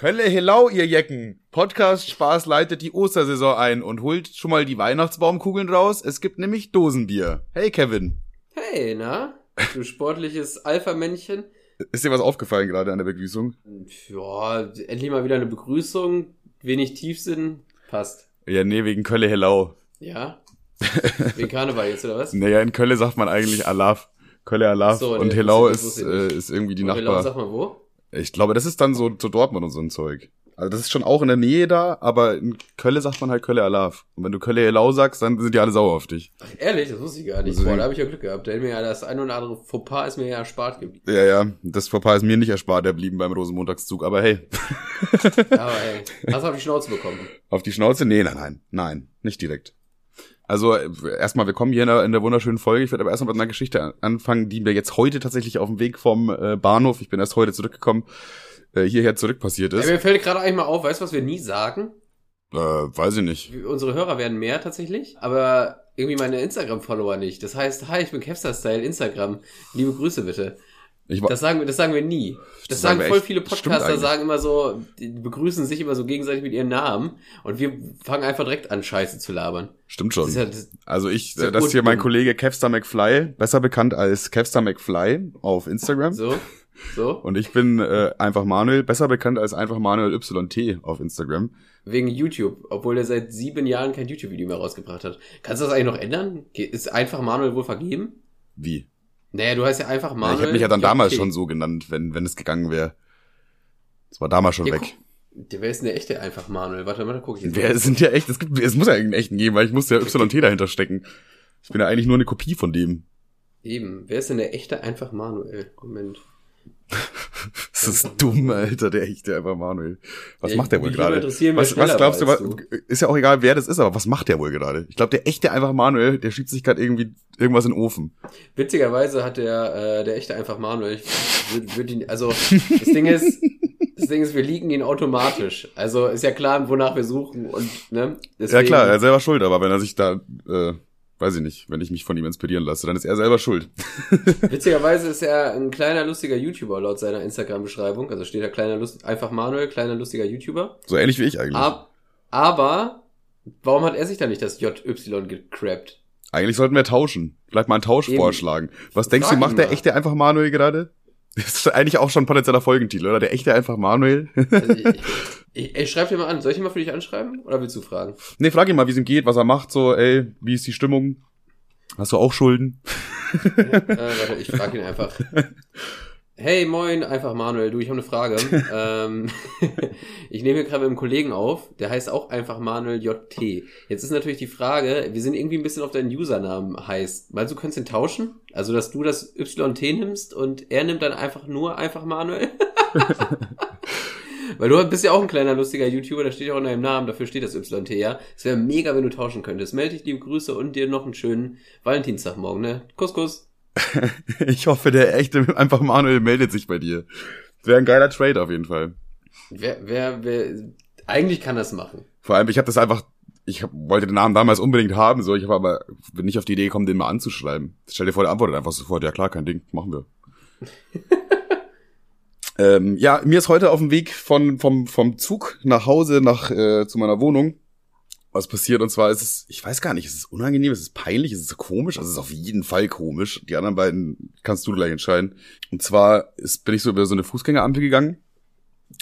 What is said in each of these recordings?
Kölle Hello, ihr Jecken. Podcast Spaß leitet die Ostersaison ein und holt schon mal die Weihnachtsbaumkugeln raus. Es gibt nämlich Dosenbier. Hey Kevin. Hey, na? Du sportliches Alpha-Männchen. Ist dir was aufgefallen gerade an der Begrüßung? Ja, endlich mal wieder eine Begrüßung. Wenig Tiefsinn. Passt. Ja, nee, wegen Kölle Hello. Ja? Wegen Karneval jetzt, oder was? Naja, in Kölle sagt man eigentlich Alaf. Kölle Alaf. So, und Hello ist, äh, ist irgendwie die Und Hello, Nachbar. Sag mal wo? Ich glaube, das ist dann so, so Dortmund und so ein Zeug. Also das ist schon auch in der Nähe da, aber in Kölle sagt man halt Kölle Alaf. Und wenn du Kölle Hello sagst, dann sind die alle sauer auf dich. Ach, ehrlich, das wusste ich gar nicht. Also- Boah, da habe ich ja Glück gehabt. Da mir ja das ein oder andere Fauxpas ist mir ja erspart geblieben. Ja, ja, das Fauxpas ist mir nicht erspart, der blieben beim Rosenmontagszug. Aber hey, Aber ey, hast du auf die Schnauze bekommen. auf die Schnauze? Nee, nein, nein, nein, nicht direkt. Also äh, erstmal, wir kommen hier in der, in der wunderschönen Folge. Ich werde aber erstmal mit einer Geschichte an- anfangen, die mir jetzt heute tatsächlich auf dem Weg vom äh, Bahnhof, ich bin erst heute zurückgekommen, äh, hierher zurück passiert ist. mir fällt gerade eigentlich mal auf, weißt du, was wir nie sagen? Äh, weiß ich nicht. Unsere Hörer werden mehr tatsächlich, aber irgendwie meine Instagram-Follower nicht. Das heißt, hi, ich bin Kevstar-Style, Instagram. Liebe Grüße bitte. Ich, Das sagen wir, das sagen wir nie. Das, Das sagen sagen voll viele Podcaster, sagen immer so, die begrüßen sich immer so gegenseitig mit ihren Namen und wir fangen einfach direkt an, Scheiße zu labern. stimmt schon. ja, das, Also ich, das ist hier mein. Kollege Kevstar McFly, besser bekannt als Kevstar McFly auf Instagram. so, so, Und ich bin äh, einfach Manuel, besser bekannt als einfach Manuel YT auf Instagram. wegen YouTube, obwohl er seit sieben Jahren kein YouTube-Video mehr rausgebracht hat. Kannst du das eigentlich noch ändern? Ist einfach Manuel wohl vergeben? Wie? Naja, du heißt ja einfach Ja, Manuel. ich hätte mich ja dann damals JT. schon so genannt, wenn, wenn es gegangen wäre. Das war damals schon Ja, weg. der, wer ist denn der echte einfach Manuel? Warte mal, da guck ich jetzt. Wer sind ja echt, es gibt, es muss ja irgendeinen echten geben, weil ich muss ja YT dahinter stecken. Ich bin ja eigentlich nur eine Kopie von dem. Eben, wer ist denn der echte einfach Manuel? Moment. Das ist dumm, Alter, der echte einfach Manuel. Was Ja, macht der wohl gerade? Was, was glaubst du, was, ist ja auch egal, wer das ist, aber was macht der wohl gerade? Ich glaube, der echte einfach Manuel, der schiebt sich gerade irgendwie irgendwas in den Ofen. Witzigerweise hat der, äh, der echte einfach Manuel, ich würd, würd ihn, also, das Ding ist, das Ding ist, wir liegen ihn automatisch. Also, ist ja klar, wonach wir suchen und, ne? Ja klar, er ist selber schuld, aber wenn er sich da, äh, weiß ich nicht, wenn ich mich von ihm inspirieren lasse, dann ist er selber schuld. Witzigerweise ist er ein kleiner, lustiger YouTuber laut seiner Instagram-Beschreibung. Also steht da kleiner, Lust, einfach Manuel, kleiner, lustiger YouTuber. So ähnlich wie ich eigentlich. Ab, aber, warum hat er sich da nicht das JY gecrappt? Eigentlich sollten wir tauschen. Vielleicht mal einen Tausch Eben. vorschlagen. Was denkst Frag du, macht der echte einfach Manuel gerade? Das ist eigentlich auch schon ein potenzieller Folgentitel, oder? Der echte einfach Manuel. Also ich, ich, ich schreib dir mal an. Soll ich ihn mal für dich anschreiben? Oder willst du fragen? nee, frag ihn mal, wie es ihm geht, was er macht, so, ey, wie ist die Stimmung? Hast du auch Schulden? äh, warte, ich frage ihn einfach. Hey, moin, einfach Manuel. Du, ich habe eine Frage. ähm, ich nehme hier gerade mit einem Kollegen auf, der heißt auch einfach Manuel JT. Jetzt ist natürlich die Frage, wir sind irgendwie ein bisschen auf deinen Usernamen heißt. Meinst du, könntest ihn tauschen? Also, dass du das YT nimmst und er nimmt dann einfach nur einfach Manuel? Weil du bist ja auch ein kleiner lustiger YouTuber, da steht ja auch in deinem Namen, dafür steht das YT, ja. Es wäre mega, wenn du tauschen könntest. Melde dich, liebe Grüße und dir noch einen schönen Valentinstag morgen, ne? Kuss, Kuss. Ich hoffe, der echte einfach Manuel meldet sich bei dir. Wäre ein geiler Trade auf jeden Fall. Wer, wer, wer, eigentlich kann das machen. Vor allem, ich habe das einfach, ich hab, wollte den Namen damals unbedingt haben, so, ich habe aber bin nicht auf die Idee gekommen, den mal anzuschreiben. Stell dir vor, der antwortet einfach sofort, ja klar, kein Ding, machen wir. ähm, ja, mir ist heute auf dem Weg von, vom, vom Zug nach Hause, nach, äh, zu meiner Wohnung, was passiert, und zwar ist es, ich weiß gar nicht, ist es unangenehm, ist es peinlich, ist es komisch, also es ist auf jeden Fall komisch. Die anderen beiden kannst du gleich entscheiden. Und zwar ist, bin ich so über so eine Fußgängerampel gegangen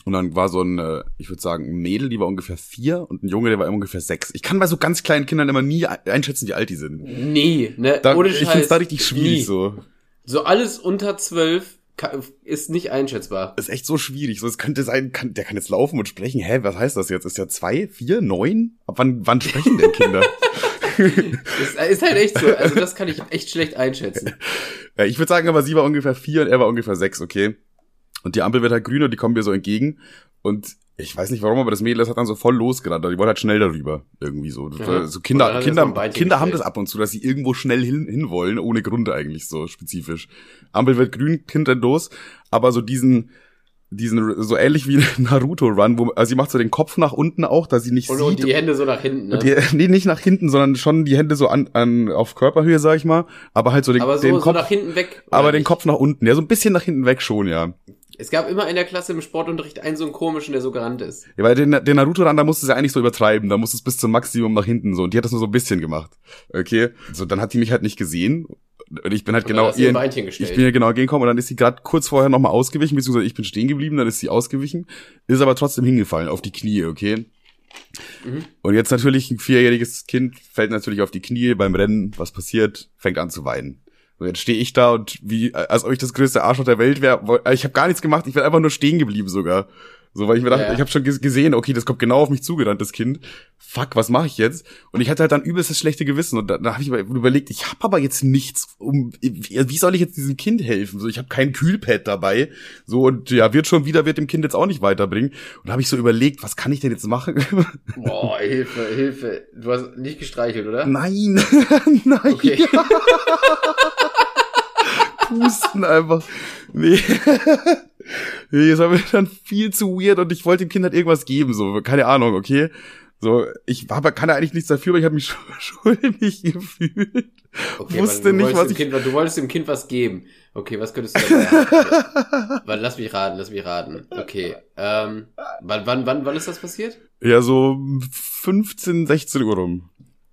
und dann war so ein, äh, ich würde sagen, ein Mädel, die war ungefähr vier und ein Junge, der war ungefähr sechs. Ich kann bei so ganz kleinen Kindern immer nie einschätzen, wie alt die sind. Nee, ne? Da, Ohne ich Scheiß. finde es da richtig schwierig Nie. so. So alles unter zwölf ist nicht einschätzbar. Ist echt so schwierig. So, es könnte sein, kann, der kann jetzt laufen und sprechen. Hä, was heißt das jetzt? Ist ja zwei, vier, neun? Ab wann, wann sprechen denn Kinder? Ist, ist halt echt so. Also das kann ich echt schlecht einschätzen. ja, ich würde sagen, aber sie war ungefähr vier und er war ungefähr sechs, okay? Und die Ampel wird halt grün und die kommen mir so entgegen. Und ich weiß nicht warum, aber das Mädel das hat dann so voll losgerannt. Die wollte halt schnell darüber. Irgendwie so. Ja. so Kinder, Kinder, Kinder haben das ab und zu, dass sie irgendwo schnell hin, hinwollen, ohne Grund eigentlich so spezifisch. Ampel wird grün, Kind rennt los, aber so diesen, diesen, so ähnlich wie Naruto-Run, wo, also sie macht so den Kopf nach unten auch, dass sie nicht Und, sieht. und die Hände so nach hinten, ne? Die, nee, nicht nach hinten, sondern schon die Hände so an, an auf Körperhöhe, sag ich mal, aber halt so den, aber so, den so Kopf, nach hinten weg. aber den nicht? Kopf nach unten, ja, so ein bisschen nach hinten weg schon, ja. Es gab immer in der Klasse im Sportunterricht einen so einen komischen, der so gerannt ist. Ja, weil den, den Naruto-Run, da musste es ja eigentlich so übertreiben. Da musste es bis zum Maximum nach hinten so. Und die hat das nur so ein bisschen gemacht. Okay. So, dann hat die mich halt nicht gesehen. Und ich bin halt Und genau ihr ich bin ja genau gegengekommen und dann ist sie gerade kurz vorher nochmal ausgewichen, beziehungsweise ich bin stehen geblieben, dann ist sie ausgewichen, ist aber trotzdem hingefallen auf die Knie, okay? Mhm. Und jetzt natürlich ein vierjähriges Kind fällt natürlich auf die Knie beim Rennen, was passiert? Fängt an zu weinen. Und jetzt stehe ich da und wie, als ob ich das größte Arschloch der Welt wäre. Ich habe gar nichts gemacht, ich bin einfach nur stehen geblieben sogar. So, weil ich mir dachte, Ja. ich habe schon ges- gesehen, okay, das kommt genau auf mich zugerannt, das Kind. Fuck, was mache ich jetzt? Und ich hatte halt dann übelst das schlechte Gewissen. Und da, da habe ich mir überlegt, ich habe aber jetzt nichts, um wie wie soll ich jetzt diesem Kind helfen? So, ich habe kein Kühlpad dabei. So, und ja, wird schon wieder, wird dem Kind jetzt auch nicht weiterbringen. Und da habe ich so überlegt, was kann ich denn jetzt machen? Boah, Hilfe, Hilfe. Du hast nicht gestreichelt, oder? Nein, nein. Okay. Pusten einfach. Nee. nee, das war mir dann viel zu weird und ich wollte dem Kind halt irgendwas geben, so, keine Ahnung, okay? So, ich war, kann da eigentlich nichts dafür, aber ich habe mich schuldig gefühlt. Okay, Wusste nicht, was ich- Kind, du wolltest dem Kind was geben. Okay, was könntest du? Okay. Warte, lass mich raten, lass mich raten. Okay. Ähm, wann, wann, wann, wann ist das passiert? Ja, so 15, 16 Uhr rum.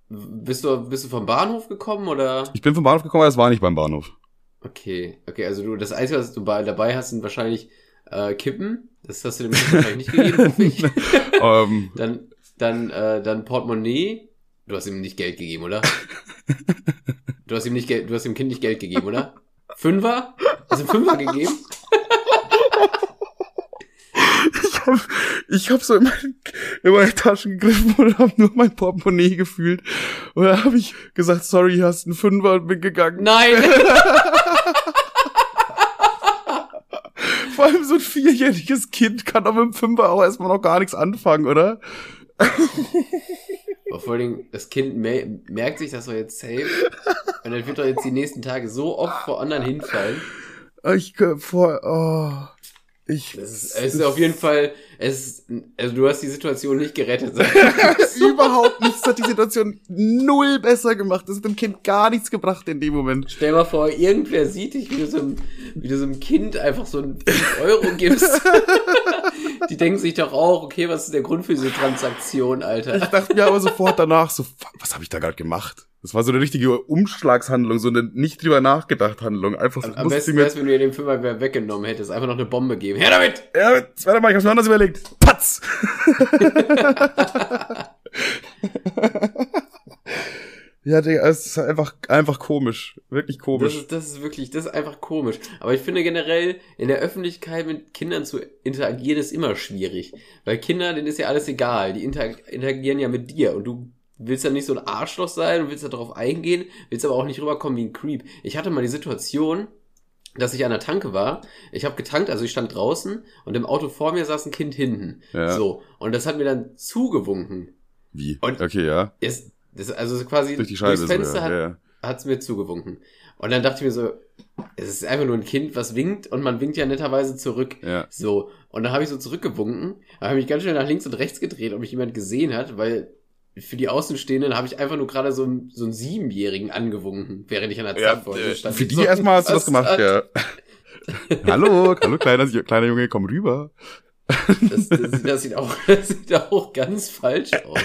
Bist du, bist du vom Bahnhof gekommen oder? Ich bin vom Bahnhof gekommen, aber das war nicht beim Bahnhof. Okay, okay, also du, das Einzige, was du bei, dabei hast, sind wahrscheinlich äh, Kippen. Das hast du dem Kind wahrscheinlich nicht gegeben, hoffe ich. ähm, Dann, dann, äh, dann Portemonnaie. Du hast ihm nicht Geld gegeben, oder? Du hast ihm nicht Geld, du hast dem Kind nicht Geld gegeben, oder? Fünfer? Hast du Fünfer gegeben? ich habe ich hab so in meine, in meine Taschen gegriffen und habe nur mein Portemonnaie gefühlt. Und dann habe ich gesagt, sorry, hast einen Fünfer und bin gegangen. Nein! Vor allem so ein vierjähriges Kind kann doch mit dem Fünfer auch erstmal noch gar nichts anfangen, oder? Aber vor allen Dingen, das Kind me merkt sich das doch jetzt safe. Und dann wird doch jetzt die nächsten Tage so oft vor anderen hinfallen. Ich vor, oh, ich. Ist, es ist auf jeden Fall, es ist, also du hast die Situation nicht gerettet. überhaupt nichts hat die Situation null besser gemacht. Das hat dem Kind gar nichts gebracht in dem Moment. Stell mal vor, irgendwer sieht dich, wie du so einem, wie du so einem Kind einfach so einen 5 Euro gibst. Die denken sich doch auch, okay, was ist der Grund für diese Transaktion, Alter? Ich dachte mir aber sofort danach so, was habe ich da gerade gemacht? Das war so eine richtige Umschlagshandlung, so eine nicht drüber nachgedacht Handlung. Einfach so, Am musste besten wäre wenn du dir den Fünfer wieder weggenommen hättest, einfach noch eine Bombe geben. Her damit! Ja, warte mal, ich hab's mir anders überlegt. Patz! ja, Digga, es ist einfach, einfach komisch. Wirklich Das komisch. ist, das ist wirklich, das ist einfach komisch. Aber ich finde generell, in der Öffentlichkeit mit Kindern zu interagieren, ist immer schwierig. Weil Kinder, denen ist ja alles egal. Die inter interagieren ja mit dir. Und du willst ja nicht so ein Arschloch sein und willst da drauf eingehen, willst aber auch nicht rüberkommen wie ein Creep. Ich hatte mal die Situation, dass ich an der Tanke war. Ich habe getankt, also ich stand draußen und im Auto vor mir saß ein Kind hinten. Ja. So. Und das hat mir dann zugewunken. Wie? Und- okay, ja. Es, das, also quasi Durch die Scheibe durchs so, Fenster ja. hat, ja. ja. hat's mir zugewunken. Und dann dachte ich mir so, es ist einfach nur ein Kind, was winkt und man winkt ja netterweise zurück. Ja. So. Und dann habe ich so zurückgewunken, habe ich mich ganz schnell nach links und rechts gedreht, ob mich jemand gesehen hat, weil für die Außenstehenden habe ich einfach nur gerade so, einen- so einen Siebenjährigen angewunken, während ich an der Ja, Zapfsäule äh, stand. für die So, erstmal hast du was das gemacht, hat- ja. hallo, hallo kleiner, kleiner Junge, komm rüber. Das, das, sieht- das, sieht auch, das sieht auch ganz falsch aus.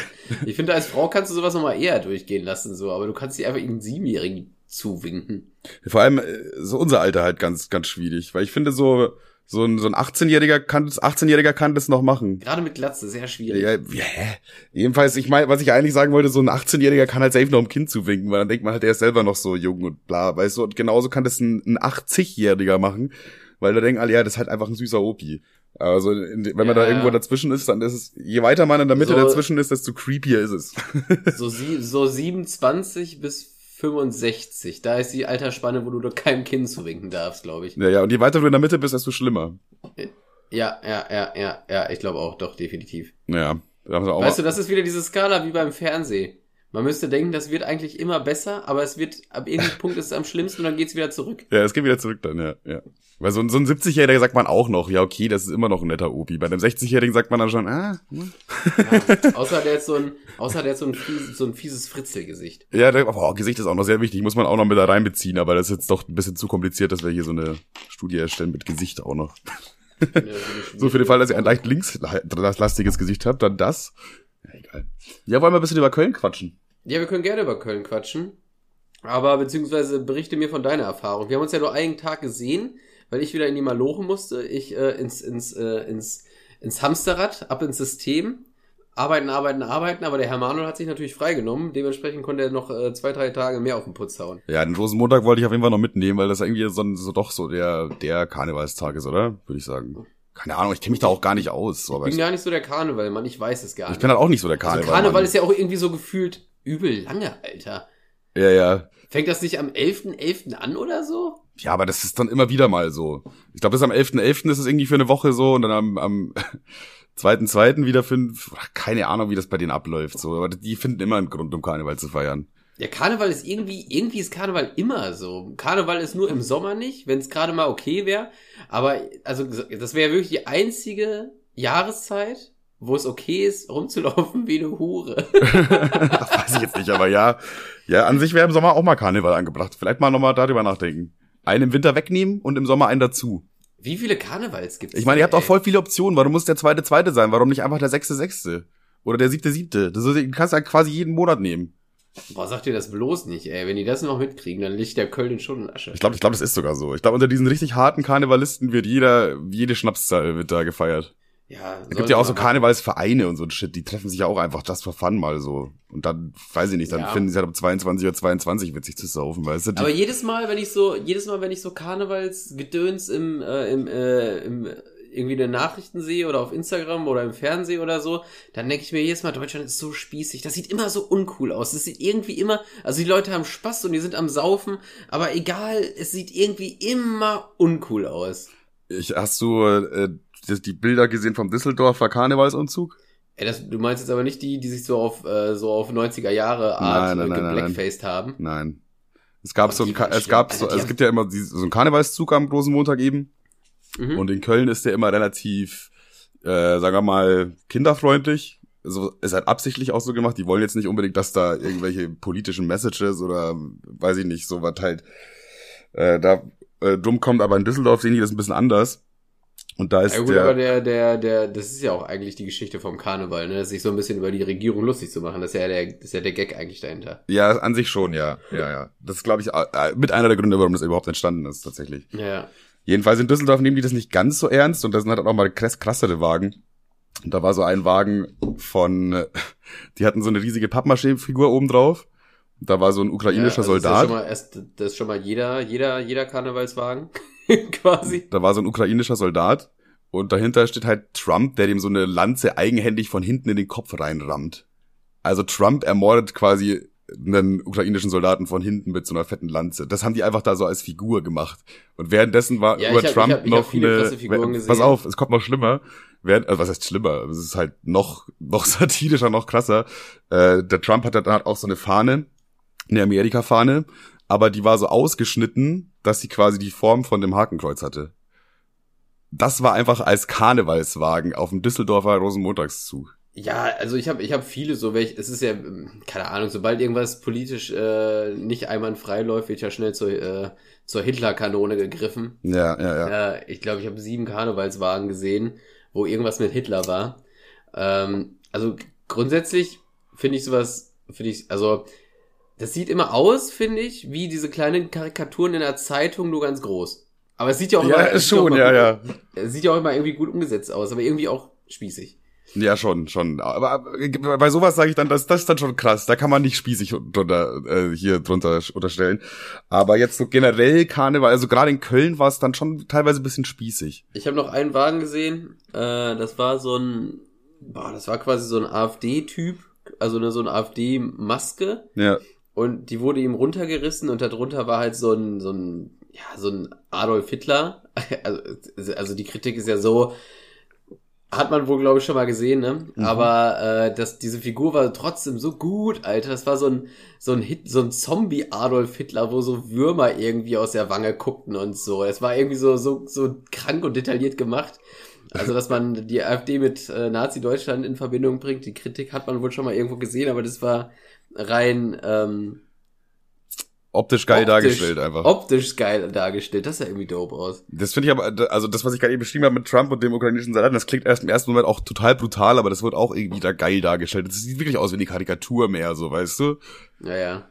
Ich finde, als Frau kannst du sowas nochmal eher durchgehen lassen, so, aber du kannst dir einfach irgendeinen Siebenjährigen zuwinken. Vor allem äh, so unser Alter halt ganz, ganz schwierig, weil ich finde so, so ein, so ein 18-Jähriger kann das, 18-Jähriger kann das noch machen. Gerade mit Glatze, sehr schwierig. Ja, hä? jedenfalls, ich meine, was ich eigentlich sagen wollte, so ein 18-Jähriger kann halt safe noch ein Kind zuwinken, weil dann denkt man halt, der ist selber noch so jung und bla, weißt du, und genauso kann das ein, ein 80-Jähriger machen, weil da denken alle, ja, das ist halt einfach ein süßer Opi. Also, in, wenn man Ja, da irgendwo ja. dazwischen ist, dann ist es, je weiter man in der Mitte So- dazwischen ist, desto creepier ist es. So, sie, so 27 bis 65, da ist die Altersspanne, wo du doch keinem Kind zuwinken darfst, glaube ich. ja, ja, und je weiter du in der Mitte bist, desto schlimmer. Ja, ja, ja, ja, ja, ich glaube auch, doch, definitiv. Ja, Weißt du, das ist wieder diese Skala wie beim Fernsehen. Man müsste denken, das wird eigentlich immer besser, aber es wird, ab irgendeinem Punkt ist es am schlimmsten und dann geht's wieder zurück. ja, es geht wieder zurück dann, ja, ja. Weil so ein, so ein 70-Jähriger sagt man auch noch, ja, okay, das ist immer noch ein netter Opi. Bei einem 60-Jährigen sagt man dann schon, ah, hm. Ja, außer der hat so ein, außer der hat so ein, fies, so ein fieses Fritzelgesicht. Ja, der, oh, Gesicht ist auch noch sehr wichtig, muss man auch noch mit da reinbeziehen, aber das ist jetzt doch ein bisschen zu kompliziert, dass wir hier so eine Studie erstellen mit Gesicht auch noch. so für den Fall, dass ihr ein leicht linkslastiges Gesicht habt, dann das. Ja, egal. Ja, wollen wir ein bisschen über Köln quatschen? Ja, wir können gerne über Köln quatschen. Aber beziehungsweise berichte mir von deiner Erfahrung. Wir haben uns ja nur einen Tag gesehen, weil ich wieder in die Maloche musste. Ich äh, ins, ins, äh, ins, ins Hamsterrad, ab ins System. Arbeiten, arbeiten, arbeiten, aber der Herr Manuel hat sich natürlich freigenommen. Dementsprechend konnte er noch äh, zwei, drei Tage mehr auf den Putz hauen. Ja, den Rosenmontag wollte ich auf jeden Fall noch mitnehmen, weil das irgendwie so, so doch so der, der Karnevalstag ist, oder? Würde ich sagen. Keine Ahnung, ich kenne mich da auch gar nicht aus. So, ich bin gar nicht so der Karneval, Mann, ich weiß es gar nicht. Ich bin halt auch nicht so der Karneval. Also Karneval ist ja auch irgendwie so gefühlt übel lange, Alter. Ja, ja. Fängt das nicht am 11.11. .11. an oder so? Ja, aber das ist dann immer wieder mal so. Ich glaube, bis am 11.11. .11. ist es irgendwie für eine Woche so und dann am, am zweiten, zweiten wieder fünf, keine Ahnung, wie das bei denen abläuft, so. Aber die finden immer einen Grund, um Karneval zu feiern. Ja, Karneval ist irgendwie, irgendwie ist Karneval immer so. Karneval ist nur im Sommer nicht, wenn es gerade mal okay wäre. Aber, also, das wäre wirklich die einzige Jahreszeit, wo es okay ist, rumzulaufen wie eine Hure. das weiß ich jetzt nicht, aber ja. Ja, an sich wäre im Sommer auch mal Karneval angebracht. Vielleicht mal nochmal darüber nachdenken. Einen im Winter wegnehmen und im Sommer einen dazu. Wie viele Karnevals gibt's? Ich meine, ihr habt auch voll viele Optionen. Warum muss der zweite zweite sein? Warum nicht einfach der sechste sechste? Oder der siebte siebte? Das ist, du kannst ja quasi jeden Monat nehmen. Boah, sagt ihr das bloß nicht, ey. Wenn die das noch mitkriegen, dann liegt der Köln schon in Asche. Ich glaube, ich glaube, das ist sogar so. Ich glaube, unter diesen richtig harten Karnevalisten wird jeder, jede Schnapszahl wird da gefeiert. Ja, es gibt ja auch so Karnevalsvereine und so ein Shit, die treffen sich ja auch einfach just for fun mal so. Und dann, weiß ich nicht, dann ja. finden sie halt um 22 oder 22 witzig zu saufen, weißt du? Aber jedes Mal, wenn ich so, jedes Mal, wenn ich so Karnevalsgedöns im, äh, im, äh, im irgendwie in den Nachrichten sehe oder auf Instagram oder im Fernsehen oder so, dann denke ich mir jedes Mal, Deutschland ist so spießig. Das sieht immer so uncool aus. Das sieht irgendwie immer, also die Leute haben Spaß und die sind am Saufen, aber egal, es sieht irgendwie immer uncool aus. Ich, hast du äh, die Bilder gesehen vom Düsseldorfer Karnevalsumzug? Ey, das, du meinst jetzt aber nicht die, die sich so auf äh, so auf 90er Jahre Art nein, nein, geblackfaced haben? Nein. Es gab so ein, es gab so, also es gibt ja immer so einen Karnevalszug am großen Montag eben. Mhm. Und in Köln ist der immer relativ, äh, sagen wir mal, kinderfreundlich. So, ist halt absichtlich auch so gemacht. Die wollen jetzt nicht unbedingt, dass da irgendwelche politischen Messages oder weiß ich nicht, so was halt äh, da äh, dumm kommt, aber in Düsseldorf sehen die das ein bisschen anders. Und da ist ja, gut, der, aber der, der, der, das ist ja auch eigentlich die Geschichte vom Karneval, ne? Sich so ein bisschen über die Regierung lustig zu machen. Das ist ja der, das ist ja der Gag eigentlich dahinter. Ja, an sich schon, ja. Ja, ja. Das ist, glaube ich, mit einer der Gründe, warum das überhaupt entstanden ist, tatsächlich. Ja. Jedenfalls in Düsseldorf nehmen die das nicht ganz so ernst und da sind halt auch mal krass krassere Wagen. Und da war so ein Wagen von, die hatten so eine riesige Pappmaché-Figur oben drauf. Da war so ein ukrainischer ja, also Soldat. Das ist, ja schon mal das ist schon mal jeder, jeder, jeder Karnevalswagen. quasi. Da war so ein ukrainischer Soldat und dahinter steht halt Trump, der dem so eine Lanze eigenhändig von hinten in den Kopf reinrammt. Also Trump ermordet quasi einen ukrainischen Soldaten von hinten mit so einer fetten Lanze. Das haben die einfach da so als Figur gemacht. Und währenddessen war ja, über hab, Trump ich hab, ich noch eine. Pass auf, es kommt noch schlimmer. Während, also was heißt schlimmer? Es ist halt noch noch satirischer, noch krasser. Äh, der Trump hat dann halt auch so eine Fahne, eine Amerika-Fahne, aber die war so ausgeschnitten, dass sie quasi die Form von dem Hakenkreuz hatte. Das war einfach als Karnevalswagen auf dem Düsseldorfer Rosenmontagszug. Ja, also ich habe ich hab viele so welche, es ist ja, keine Ahnung, sobald irgendwas politisch äh, nicht einwandfrei läuft, wird ja schnell zur, äh, zur Hitler-Kanone gegriffen. Ja, ja, ja. Äh, ich glaube, ich habe sieben Karnevalswagen gesehen, wo irgendwas mit Hitler war. Ähm, also grundsätzlich finde ich sowas, finde ich, also das sieht immer aus, finde ich, wie diese kleinen Karikaturen in der Zeitung, nur ganz groß. Aber es sieht ja auch ja, immer, schon, ja, ja. Es sieht ja auch immer irgendwie gut umgesetzt aus, aber irgendwie auch spießig. Ja, schon, schon. Aber bei sowas sage ich dann, das, das ist dann schon krass. Da kann man nicht spießig drunter, äh, hier drunter unterstellen. Aber jetzt so generell Karneval, also gerade in Köln war es dann schon teilweise ein bisschen spießig. Ich habe noch einen Wagen gesehen. Äh, das war so ein, boah, das war quasi so ein AfD-Typ, also eine, so eine AfD-Maske. Ja. Und die wurde ihm runtergerissen und darunter war halt so ein, so ein, ja, so ein Adolf Hitler. Also, also die Kritik ist ja so, hat man wohl, glaube ich, schon mal gesehen, ne? Mhm. Aber äh, das, diese Figur war trotzdem so gut, Alter. Das war so ein, so ein Hit, so ein Zombie-Adolf Hitler, wo so Würmer irgendwie aus der Wange guckten und so. Es war irgendwie so, so, so krank und detailliert gemacht. Also, dass man die AfD mit äh, Nazi-Deutschland in Verbindung bringt, die Kritik hat man wohl schon mal irgendwo gesehen, aber das war rein, ähm, optisch geil optisch, dargestellt einfach. Optisch geil dargestellt, das sah irgendwie dope aus. Das finde ich aber, also das, was ich gerade eben beschrieben habe mit Trump und dem ukrainischen Soldaten, das klingt erst im ersten Moment auch total brutal, aber das wird auch irgendwie da geil dargestellt. Das sieht wirklich aus wie eine Karikatur mehr, so, weißt du? Ja, ja.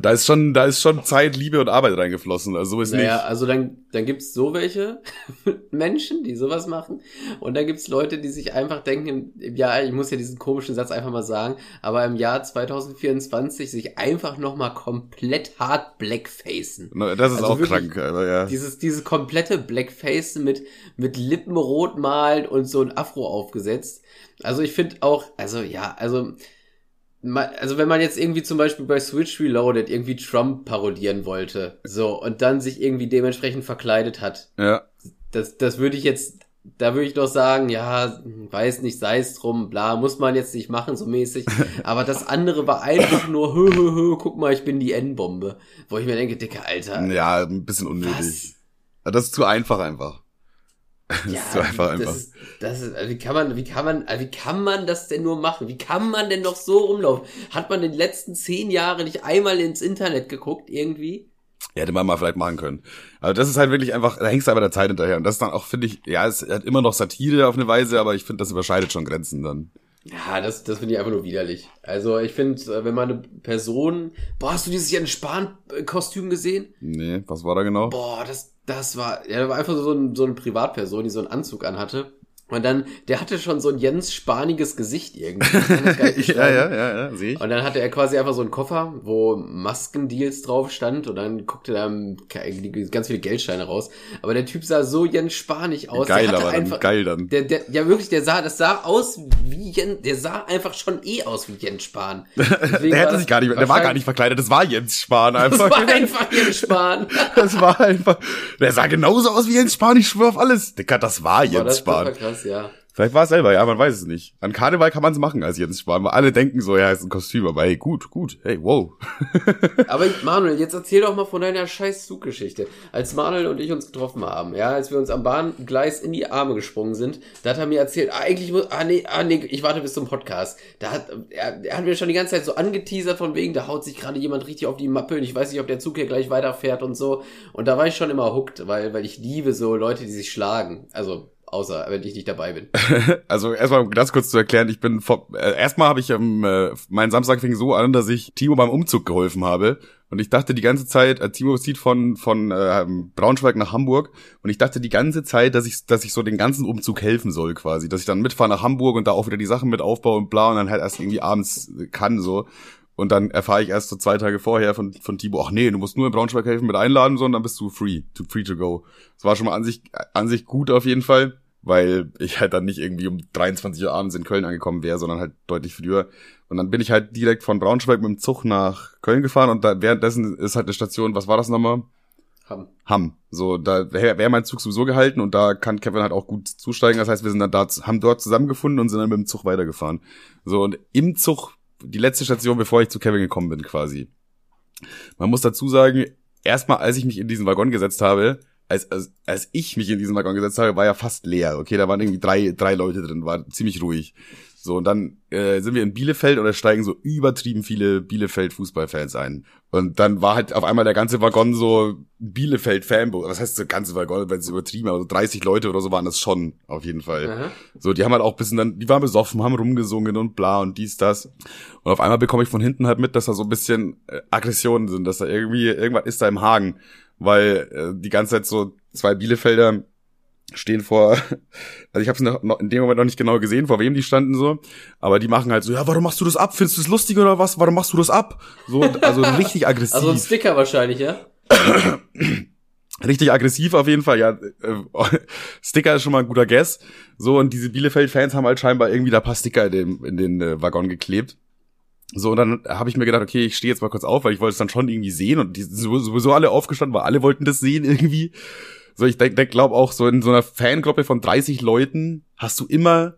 Da ist schon, da ist schon Zeit, Liebe und Arbeit reingeflossen. Also so ist naja, nicht. also dann, dann gibt's so welche Menschen, die sowas machen. Und dann gibt's Leute, die sich einfach denken, ja, ich muss ja diesen komischen Satz einfach mal sagen, aber im Jahr 2024 sich einfach nochmal komplett hart blackfacen. Das ist also auch krank, aber ja. Dieses, dieses komplette Blackfacen mit, mit Lippen rot malen und so ein Afro aufgesetzt. Also ich finde auch, also ja, also also wenn man jetzt irgendwie zum Beispiel bei Switch Reloaded irgendwie Trump parodieren wollte, so, und dann sich irgendwie dementsprechend verkleidet hat. Ja. Das, das würde ich jetzt, da würde ich doch sagen, ja, weiß nicht, sei es drum, bla, muss man jetzt nicht machen, so mäßig. Aber das andere war einfach nur, hö, hö, hö, guck mal, ich bin die N-Bombe. Wo ich mir denke, dicke Alter. Ja, ein bisschen unnötig. Was? Das ist zu einfach einfach. Das ja, ist so einfach das einfach. Ist, das ist, also wie kann man, wie kann man, also wie kann man das denn nur machen? Wie kann man denn noch so rumlaufen? Hat man in den letzten zehn Jahren nicht einmal ins Internet geguckt irgendwie? Ja, hätte man mal vielleicht machen können. Aber das ist halt wirklich einfach, da hängst du aber der Zeit hinterher. Und das ist dann auch, finde ich, ja, es hat immer noch Satire auf eine Weise, aber ich finde, das überschreitet schon Grenzen dann. Ja, das, das finde ich einfach nur widerlich. Also ich finde, äh, wenn man eine Person. Boah, hast du dieses Jens Spahn-Kostüm gesehen? Nee, was war da genau? Boah, das, das war. Ja, da war einfach so, ein, so eine Privatperson, die so einen Anzug anhatte. Und dann, der hatte schon so ein Jens spaniges Gesicht irgendwie. ja, ja, ja, ja, sehe ich. Und dann hatte er quasi einfach so einen Koffer, wo Maskendeals drauf stand und dann guckte da ganz viele Geldscheine raus. Aber der Typ sah so Jens Spanisch aus. Geil, aber einfach, dann, geil dann. Der, der, ja, wirklich, der sah, das sah aus wie Jens, der sah einfach schon eh aus wie Jens Spahn. der hätte sich gar nicht, der war gar nicht verkleidet, das war Jens Spahn einfach. Das war einfach Jens Spahn. das war einfach, der sah genauso aus wie Jens Spahn, ich schwör auf alles. Dicker, das war Jens das Spahn. Das ja. Vielleicht war es selber, ja, man weiß es nicht. An Karneval kann man es machen als Jens Spahn, weil alle denken so, ja, ist ein Kostüm, aber hey, gut, gut, hey, wow. aber Manuel, jetzt erzähl doch mal von deiner scheiß Zuggeschichte. Als Manuel und ich uns getroffen haben, ja, als wir uns am Bahngleis in die Arme gesprungen sind, da hat er mir erzählt, ah, eigentlich muss, ah, nee, ah, nee, ich warte bis zum Podcast. Da hat, er, er hat mir schon die ganze Zeit so angeteasert von wegen, da haut sich gerade jemand richtig auf die Mappe und ich weiß nicht, ob der Zug hier gleich weiterfährt und so. Und da war ich schon immer hooked, weil, weil ich liebe so Leute, die sich schlagen. Also, außer wenn ich nicht dabei bin. also erstmal ganz kurz zu erklären, ich bin vor, äh, erstmal habe ich ähm, äh, meinen Samstag fing so an, dass ich Timo beim Umzug geholfen habe und ich dachte die ganze Zeit, äh, Timo zieht von von äh, Braunschweig nach Hamburg und ich dachte die ganze Zeit, dass ich dass ich so den ganzen Umzug helfen soll quasi, dass ich dann mitfahre nach Hamburg und da auch wieder die Sachen mit aufbaue und bla und dann halt erst irgendwie abends kann so. Und dann erfahre ich erst so zwei Tage vorher von, von Tibo, ach nee, du musst nur in Braunschweig helfen mit einladen, sondern dann bist du free, to free to go. Das war schon mal an sich, an sich gut auf jeden Fall weil ich halt dann nicht irgendwie um 23 Uhr abends in Köln angekommen wäre, sondern halt deutlich früher. Und dann bin ich halt direkt von Braunschweig mit dem Zug nach Köln gefahren und da währenddessen ist halt eine Station, was war das nochmal? Hamm. Hamm. So, da wäre wär mein Zug sowieso gehalten und da kann Kevin halt auch gut zusteigen. Das heißt, wir sind dann da, haben dort zusammengefunden und sind dann mit dem Zug weitergefahren. So, und im Zug, die letzte Station, bevor ich zu Kevin gekommen bin, quasi. Man muss dazu sagen, erstmal, als ich mich in diesen Waggon gesetzt habe, als, als, als ich mich in diesen Waggon gesetzt habe, war ja fast leer. Okay, da waren irgendwie drei, drei Leute drin, war ziemlich ruhig. So, und dann äh, sind wir in Bielefeld und da steigen so übertrieben viele Bielefeld-Fußballfans ein. Und dann war halt auf einmal der ganze Waggon so Bielefeld-Fanboy. Was heißt der ganze Waggon, wenn es übertrieben, aber so 30 Leute oder so waren das schon, auf jeden Fall. Aha. So, die haben halt auch bisschen dann, die waren besoffen, haben rumgesungen und bla und dies, das. Und auf einmal bekomme ich von hinten halt mit, dass da so ein bisschen äh, Aggressionen sind, dass da irgendwie, irgendwas ist da im Hagen weil äh, die ganze Zeit so zwei Bielefelder stehen vor, also ich habe es noch in dem Moment noch nicht genau gesehen, vor wem die standen so, aber die machen halt so, ja, warum machst du das ab? Findest du das lustig oder was? Warum machst du das ab? So, also richtig aggressiv. Also ein Sticker wahrscheinlich, ja? richtig aggressiv auf jeden Fall, ja. Äh, Sticker ist schon mal ein guter Guess. So, und diese Bielefeld-Fans haben halt scheinbar irgendwie da paar Sticker in den, in den äh, Waggon geklebt. So, und dann habe ich mir gedacht, okay, ich stehe jetzt mal kurz auf, weil ich wollte es dann schon irgendwie sehen und die sowieso alle aufgestanden, weil alle wollten das sehen irgendwie. So, ich denk, denk, glaube auch, so in so einer Fangruppe von 30 Leuten hast du immer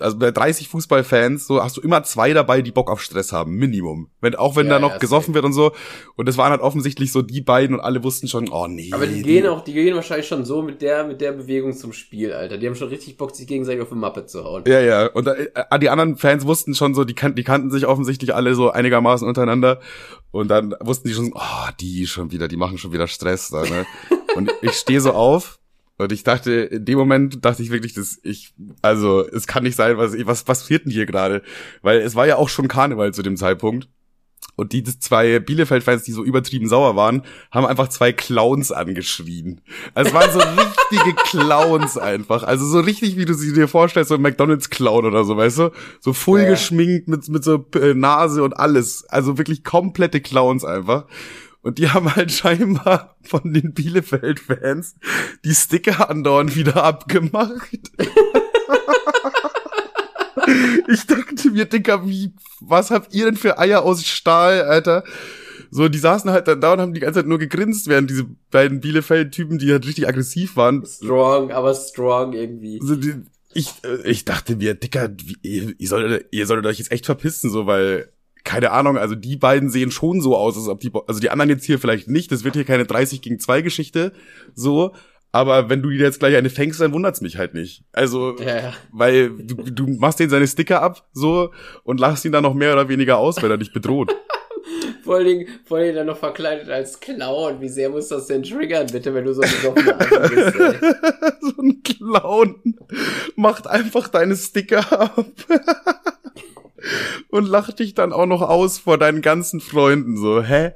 also bei 30 Fußballfans, so hast du immer zwei dabei, die Bock auf Stress haben, Minimum. Wenn, auch wenn Ja, da noch ja, gesoffen wird und so. Und das waren halt offensichtlich so die beiden und alle wussten schon, oh nee. Aber die gehen auch, die gehen wahrscheinlich schon so mit der, mit der Bewegung zum Spiel, Alter. Die haben schon richtig Bock, sich gegenseitig auf die Mappe zu hauen. Ja, ja. Und äh, die anderen Fans wussten schon so, die, kan die kannten sich offensichtlich alle so einigermaßen untereinander. Und dann wussten die schon, oh, die schon wieder, die machen schon wieder Stress da, ne? und ich stehe so auf und ich dachte, in dem Moment dachte ich wirklich, dass ich, also es kann nicht sein, was, was, passiert denn hier gerade? Weil es war ja auch schon Karneval zu dem Zeitpunkt. Und die zwei Bielefeld-Fans, die so übertrieben sauer waren, haben einfach zwei Clowns angeschrien. Also es waren so richtige Clowns einfach. Also so richtig, wie du sie dir vorstellst, so ein McDonalds-Clown oder so, weißt du? So voll Ja. geschminkt mit, mit so äh, Nase und alles. Also wirklich komplette Clowns einfach. Und die haben halt scheinbar von den Bielefeld-Fans die Sticker andauernd wieder abgemacht. Ich dachte mir, Dicker, wie, was habt ihr denn für Eier aus Stahl, Alter? So, die saßen halt dann da und haben die ganze Zeit nur gegrinst, während diese beiden Bielefeld-Typen, die halt richtig aggressiv waren. Strong, aber strong irgendwie. So, die, ich, äh, ich dachte mir, Dicker, wie, ihr, ihr, solltet, ihr solltet euch jetzt echt verpissen, so, weil, keine Ahnung, also die beiden sehen schon so aus, als ob die, also die anderen jetzt hier vielleicht nicht, das wird hier keine 30 gegen 2 Geschichte, so, aber wenn du dir jetzt gleich eine fängst, dann wundert's mich halt nicht. Also, Ja, weil du, du machst den seine Sticker ab, so, und lachst ihn dann noch mehr oder weniger aus, wenn er dich bedroht. Vor allen Dingen, vor allen Dingen dann noch verkleidet als Clown. Wie sehr muss das denn triggern, bitte, wenn du so ein bist, ey. so ein Clown macht einfach deine Sticker ab. Und lacht dich dann auch noch aus vor deinen ganzen Freunden, so, hä?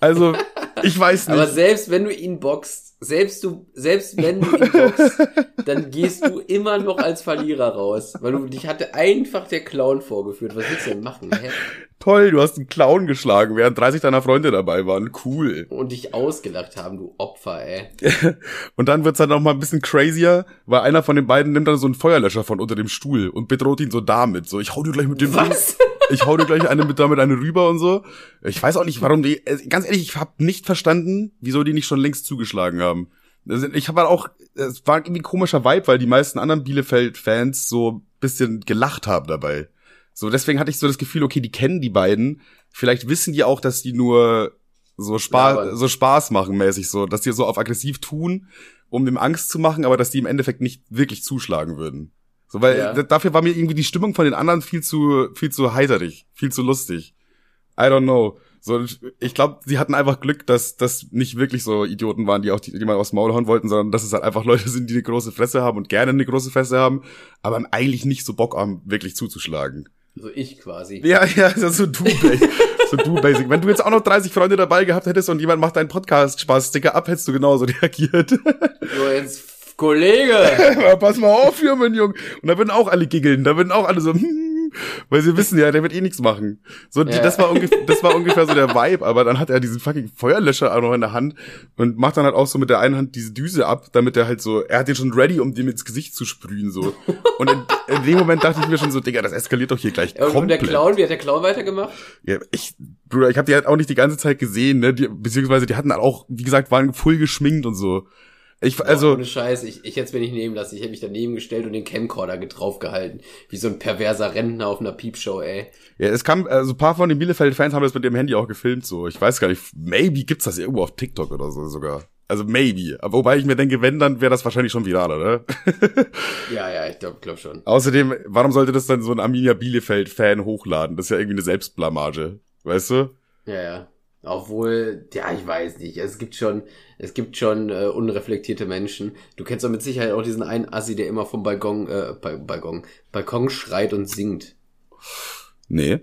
Also, ich weiß Aber nicht. selbst wenn du ihn boxt, selbst du, selbst wenn du ihn boxt, dann gehst du immer noch als Verlierer raus. Weil du, dich hatte einfach der Clown vorgeführt. Was willst du denn machen, hä? Toll, du hast einen Clown geschlagen, während 30 deiner Freunde dabei waren. Cool. Und dich ausgelacht haben, du Opfer, ey. Und dann wird's dann noch mal ein bisschen crazier, weil einer von den beiden nimmt dann so einen Feuerlöscher von unter dem Stuhl und bedroht ihn so damit. So, ich hau dir gleich mit dem Was? ich hau dir gleich eine mit damit eine rüber und so. Ich weiß auch nicht, warum die, äh, ganz ehrlich, ich habe nicht verstanden, wieso die nicht schon längst zugeschlagen haben. Also Ich habe halt auch, es war irgendwie ein komischer Vibe, weil die meisten anderen Bielefeld-Fans so ein bisschen gelacht haben dabei. So, deswegen hatte ich so das Gefühl, okay, die kennen die beiden. Vielleicht wissen die auch, dass die nur so Spaß, Labern. so Spaß machen mäßig so, dass die so auf aggressiv tun, um dem Angst zu machen, aber dass die im Endeffekt nicht wirklich zuschlagen würden. So, weil Ja. dafür war mir irgendwie die Stimmung von den anderen viel zu, viel zu heiterig, viel zu lustig. I don't know. So, ich- glaube, sie hatten einfach Glück, dass das nicht wirklich so Idioten waren, die auch die, die mal aufs Maul hauen wollten, sondern dass es halt einfach Leute sind, die eine große Fresse haben und gerne eine große Fresse haben, aber eigentlich nicht so Bock haben, wirklich zuzuschlagen. So ich quasi. Ja, ja, so du, basic. so du, basic. Wenn du jetzt auch noch 30 Freunde dabei gehabt hättest und jemand macht deinen Podcast-Spaß-Sticker ab, hättest du genauso reagiert. So jetzt, Kollege! Pass mal auf hier, mein Junge. Und da würden auch alle giggeln, da würden auch alle so, hm, weil sie wissen ja, der wird eh nichts machen. So, Ja. das war ungefähr, das war ungefähr so der Vibe, aber dann hat er diesen fucking Feuerlöscher auch noch in der Hand und macht dann halt auch so mit der einen Hand diese Düse ab, damit er halt so, er hat den schon ready, um dem ins Gesicht zu sprühen, so. Und in, in dem Moment dachte ich mir schon so, Digga, das eskaliert doch hier gleich Ja, Und der. Clown, wie hat der Clown weitergemacht? Ja, ich, Bruder, ich habe die halt auch nicht die ganze Zeit gesehen, ne? Die, beziehungsweise die hatten halt auch, wie gesagt, waren full geschminkt und so. Ich, Oh, also, ohne Scheiß, ich, ich hätte es mir nicht nehmen lassen. Ich hätte mich daneben gestellt und den Camcorder draufgehalten. Wie so ein perverser Rentner auf einer Piepshow, ey. ja, es kam, also ein paar von den Bielefeld-Fans haben das mit dem Handy auch gefilmt, so. Ich weiß gar nicht, maybe gibt's das irgendwo auf TikTok oder so sogar. Also maybe. Aber wobei ich mir denke, wenn, dann wäre das wahrscheinlich schon viraler, ne? Ja, ja, ich glaube glaub schon. Außerdem, warum sollte das dann so ein Arminia Bielefeld-Fan hochladen? Das ist ja irgendwie eine Selbstblamage. Weißt du? Ja, ja. Obwohl, ja, ich weiß nicht. Es gibt schon, es gibt schon äh, unreflektierte Menschen. Du kennst doch mit Sicherheit auch diesen einen Assi, der immer vom Balkon, äh, Ba- Balkon, Balkon schreit und singt. Nee.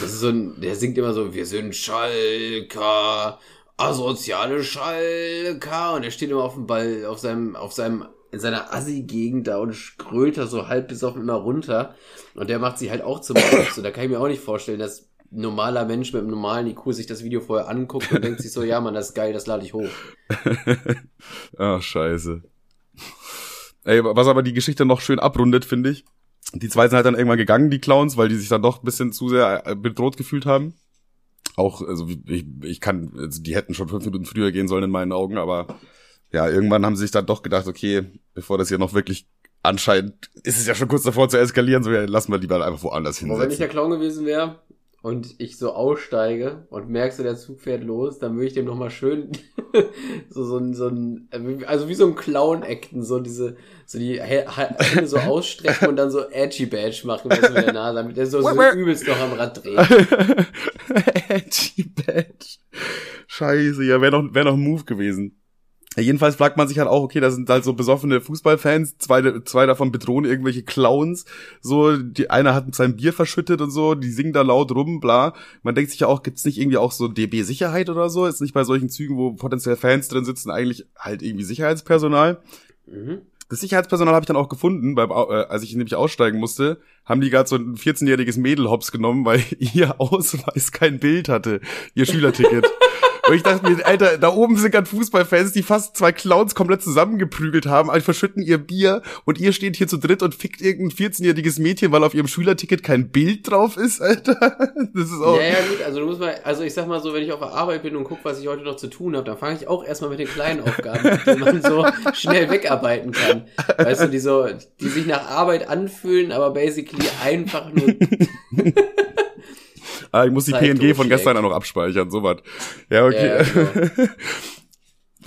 Das ist so ein, der singt immer so, wir sind Schalker, asoziale Schalker. Und er steht immer auf dem Ball, auf seinem, auf seinem, in seiner Assi-Gegend da und grölt da so halb besoffen immer runter. Und der macht sich halt auch zum Kopf. So, da kann ich mir auch nicht vorstellen, dass normaler Mensch mit einem normalen IQ sich das Video vorher anguckt und denkt sich so, ja, Mann, das ist geil, das lade ich hoch. Ach, scheiße. Ey, was aber die Geschichte noch schön abrundet, finde ich. Die zwei sind halt dann irgendwann gegangen, die Clowns, weil die sich dann doch ein bisschen zu sehr äh, bedroht gefühlt haben. Auch, also ich, ich kann, also die hätten schon fünf Minuten früher gehen sollen in meinen Augen, aber ja, irgendwann haben sie sich dann doch gedacht, okay, bevor das hier noch wirklich anscheinend ist es ja schon kurz davor zu eskalieren, so ja, lassen wir lieber einfach woanders Aber wenn ich der Clown gewesen wäre und ich so aussteige und merkst du, der Zug fährt los, dann würde ich dem nochmal schön so, so ein, so ein, also wie so ein Clown-Acten, so diese, so die Hä- Hä- Hände so ausstrecken und dann so Edgy Badge machen mit so mit der Nase, damit der so, so übelst noch am Rad dreht. Edgy Badge. Scheiße, ja, wäre noch, wär noch ein Move gewesen. Ja, jedenfalls fragt man sich halt auch, okay, da sind halt so besoffene Fußballfans, zwei, zwei davon bedrohen irgendwelche Clowns, so, die einer hat sein Bier verschüttet und so, die singen da laut rum, bla. Man denkt sich ja auch, gibt's nicht irgendwie auch so DB-Sicherheit oder so? Ist nicht bei solchen Zügen, wo potenziell Fans drin sitzen, eigentlich halt irgendwie Sicherheitspersonal? Mhm. Das Sicherheitspersonal habe ich dann auch gefunden, beim, äh, als ich nämlich aussteigen musste, haben die gerade so ein 14-jähriges Mädel hops genommen, weil ihr Ausweis kein Bild hatte, ihr Schülerticket. Und ich dachte mir, Alter, da oben sind gerade Fußballfans, die fast zwei Clowns komplett zusammengeprügelt haben, also verschütten ihr Bier und ihr steht hier zu dritt und fickt irgendein 14-jähriges Mädchen, weil auf ihrem Schülerticket kein Bild drauf ist, Alter. Das ist auch. Ja, ja, gut, also du musst mal, also ich sag mal so, wenn ich auf der Arbeit bin und guck, was ich heute noch zu tun habe, dann fange ich auch erstmal mit den kleinen Aufgaben, die man so schnell wegarbeiten kann. Weißt du, die so, die sich nach Arbeit anfühlen, aber basically einfach nur Ah, ich muss die Zeit PNG von gestern auch noch abspeichern, sowas. Ja, okay. Ja, genau.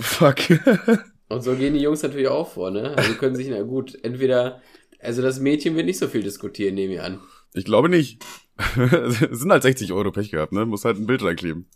Fuck. Und so gehen die Jungs natürlich auch vor, ne? Also können sich, na gut, entweder, also das Mädchen wird nicht so viel diskutieren, nehme ich an. Ich glaube nicht. Es sind halt 60 Euro Pech gehabt, ne? Muss halt ein Bild reinkleben.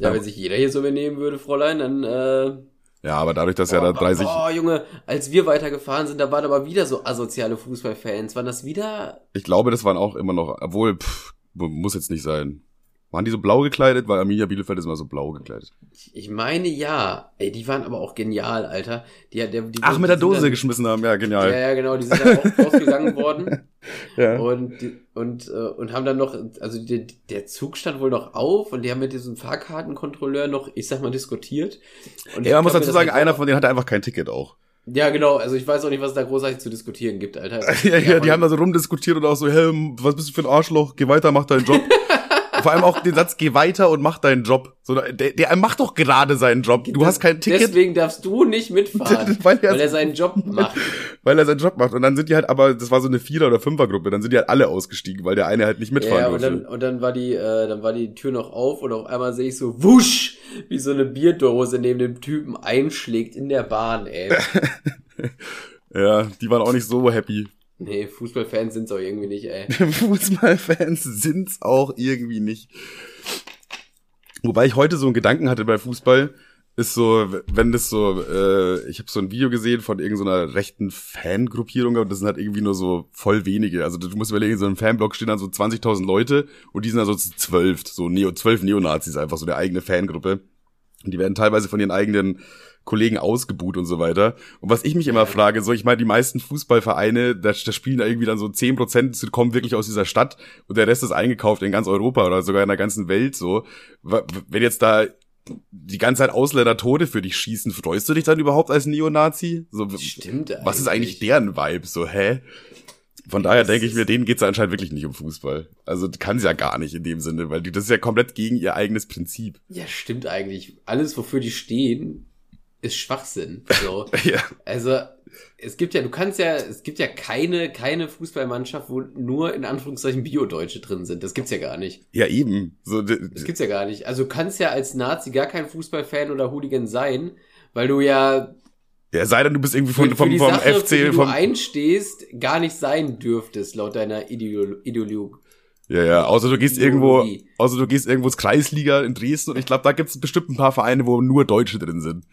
Ja, wenn sich jeder hier so benehmen würde, Fräulein, dann, äh, Ja, aber dadurch, dass ja da 30. Oh, Junge, als wir weitergefahren sind, da waren aber wieder so asoziale Fußballfans. Waren das wieder? Ich glaube, das waren auch immer noch, obwohl, pff, muss jetzt nicht sein. Waren die so blau gekleidet? Weil Arminia Bielefeld ist immer so blau gekleidet. Ich meine ja. Ey, die waren aber auch genial, Alter. Die, der, die, Ach, die mit der Dose dann- geschmissen haben, ja, Ja, genial. ja, genau. Die sind dann auch rausgegangen worden Ja. und die- und äh, und haben dann noch, also die, der Zug stand wohl noch auf und die haben mit diesem Fahrkartenkontrolleur noch, ich sag mal, diskutiert. Und Ja, man muss dazu sagen, einer von denen hatte einfach kein Ticket auch. Ja, genau. Also ich weiß auch nicht, was es da großartig zu diskutieren gibt, Alter. Ja, ja, die haben da so rumdiskutiert und auch so, hey, was bist du für ein Arschloch? Geh weiter, mach deinen Job. Vor allem auch den Satz, geh weiter und mach deinen Job. So, der, der macht doch gerade seinen Job. Du hast kein Ticket, Deswegen darfst du nicht mitfahren, Weil er- weil er seinen Job macht. weil er seinen Job macht. Und dann sind die halt, aber das war so eine Vierer- oder Fünfergruppe, dann sind die halt alle ausgestiegen, weil der eine halt nicht mitfahren Ja, und durfte. dann, und dann war die, äh, dann war die Tür noch auf und auf einmal sehe ich so wusch, wie so eine Bierdose neben dem Typen einschlägt in der Bahn, ey. Ja, die waren auch nicht so happy. Nee, Fußballfans sind's auch irgendwie nicht, ey. Fußballfans sind's auch irgendwie nicht. Wobei ich heute so einen Gedanken hatte bei Fußball, ist so, wenn das so, äh, ich habe so ein Video gesehen von irgendeiner rechten Fangruppierung, aber das sind halt irgendwie nur so voll wenige. Also du musst überlegen, so einem Fanblock stehen dann so 20.000 Leute und die sind also zwölf, so Neo, zwölf Neonazis einfach, so eine eigene Fangruppe. Und die werden teilweise von ihren eigenen Kollegen ausgebuht und so weiter. Und was ich mich immer frage, so, ich meine, die meisten Fußballvereine, da, da spielen irgendwie dann so 10% kommen wirklich aus dieser Stadt und der Rest ist eingekauft in ganz Europa oder sogar in der ganzen Welt so. Wenn jetzt da die ganze Zeit Ausländer Tode für dich schießen, freust du dich dann überhaupt als Neonazi? So, Stimmt was ist eigentlich deren Vibe? So, hä? Von daher denke ich mir, denen geht's ja anscheinend wirklich nicht um Fußball. Also kann es ja gar nicht in dem Sinne, weil die, das ist ja komplett gegen ihr eigenes Prinzip. Ja, stimmt eigentlich. Alles, wofür die stehen, ist Schwachsinn. So. Ja. Also, es gibt ja, du kannst ja, es gibt ja keine, keine Fußballmannschaft, wo nur in Anführungszeichen Bio-Deutsche drin sind. Das gibt's ja gar nicht. Ja, eben. So, Das gibt's ja gar nicht. Also du kannst ja als Nazi gar kein Fußballfan oder Hooligan sein, weil du ja ja, sei denn, du bist irgendwie für, von, für vom, die vom Sache, für die FC, du vom, einstehst, gar nicht sein dürftest, laut deiner Ideolo Ideologie. ja, ja, außer du gehst irgendwo, außer du gehst irgendwo ins Kreisliga in Dresden und ich glaube, da gibt's bestimmt ein paar Vereine, wo nur Deutsche drin sind.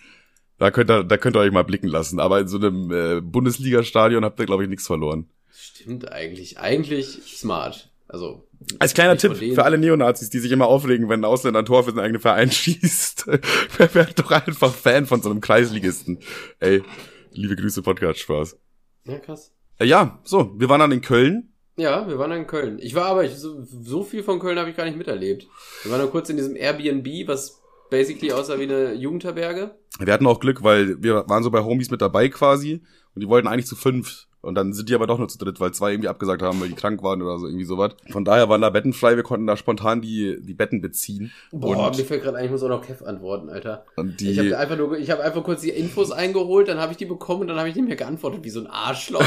Da könnt ihr, da könnt ihr euch mal blicken lassen. Aber in so einem äh, Bundesliga-Stadion habt ihr, glaube ich, nichts verloren. Stimmt eigentlich. Eigentlich smart. Also. Als kleiner Tipp für alle Neonazis, die sich immer aufregen, wenn ein Ausländer ein Tor für seinen eigenen Verein schießt, werdet doch einfach Fan von so einem Kreisligisten. Ey, liebe Grüße, Podcast, Spaß. Ja, krass. Äh, ja, so, wir waren dann in Köln. Ja, wir waren in Köln. Ich war aber, ich, so, so viel von Köln habe ich gar nicht miterlebt. Wir waren nur kurz in diesem Airbnb, was basically aussah wie eine Jugendherberge. Wir hatten auch Glück, weil wir waren so bei Homies mit dabei quasi und die wollten eigentlich zu fünf Und dann sind die aber doch nur zu dritt, weil zwei irgendwie abgesagt haben, weil die krank waren oder so, irgendwie sowas. Von daher waren da Betten frei, wir konnten da spontan die, die Betten beziehen. Boah, und, mir fällt gerade ein, ich muss auch noch Kev antworten, Alter. und die, Ich habe einfach nur, ich habe einfach kurz die Infos eingeholt, dann habe ich die bekommen und dann habe ich nicht mehr geantwortet, wie so ein Arschloch.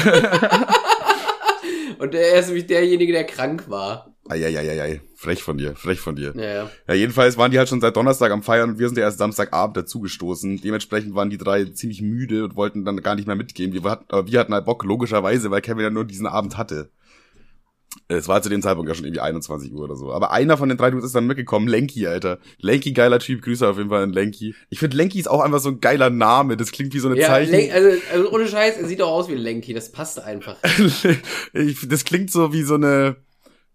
und er ist nämlich derjenige, der krank war. Eieieiei, frech von dir, frech von dir. Ja, ja. Ja, jedenfalls waren die halt schon seit Donnerstag am Feiern und wir sind ja erst Samstagabend dazugestoßen. Dementsprechend waren die drei ziemlich müde und wollten dann gar nicht mehr mitgehen. Wir hatten, aber wir hatten halt Bock, logischerweise, weil Kevin ja nur diesen Abend hatte. Es war zu dem Zeitpunkt ja schon irgendwie 21 Uhr oder so. Aber einer von den drei Dudes ist dann mitgekommen, Lenky, Alter. Lenky, geiler Typ, Grüße auf jeden Fall an Lenky. Ich finde, Lenky ist auch einfach so ein geiler Name. Das klingt wie so eine Ja, Zeichen. Len- also, also ohne Scheiß, er sieht auch aus wie ein Lenky, das passt einfach. ich, das klingt so wie so eine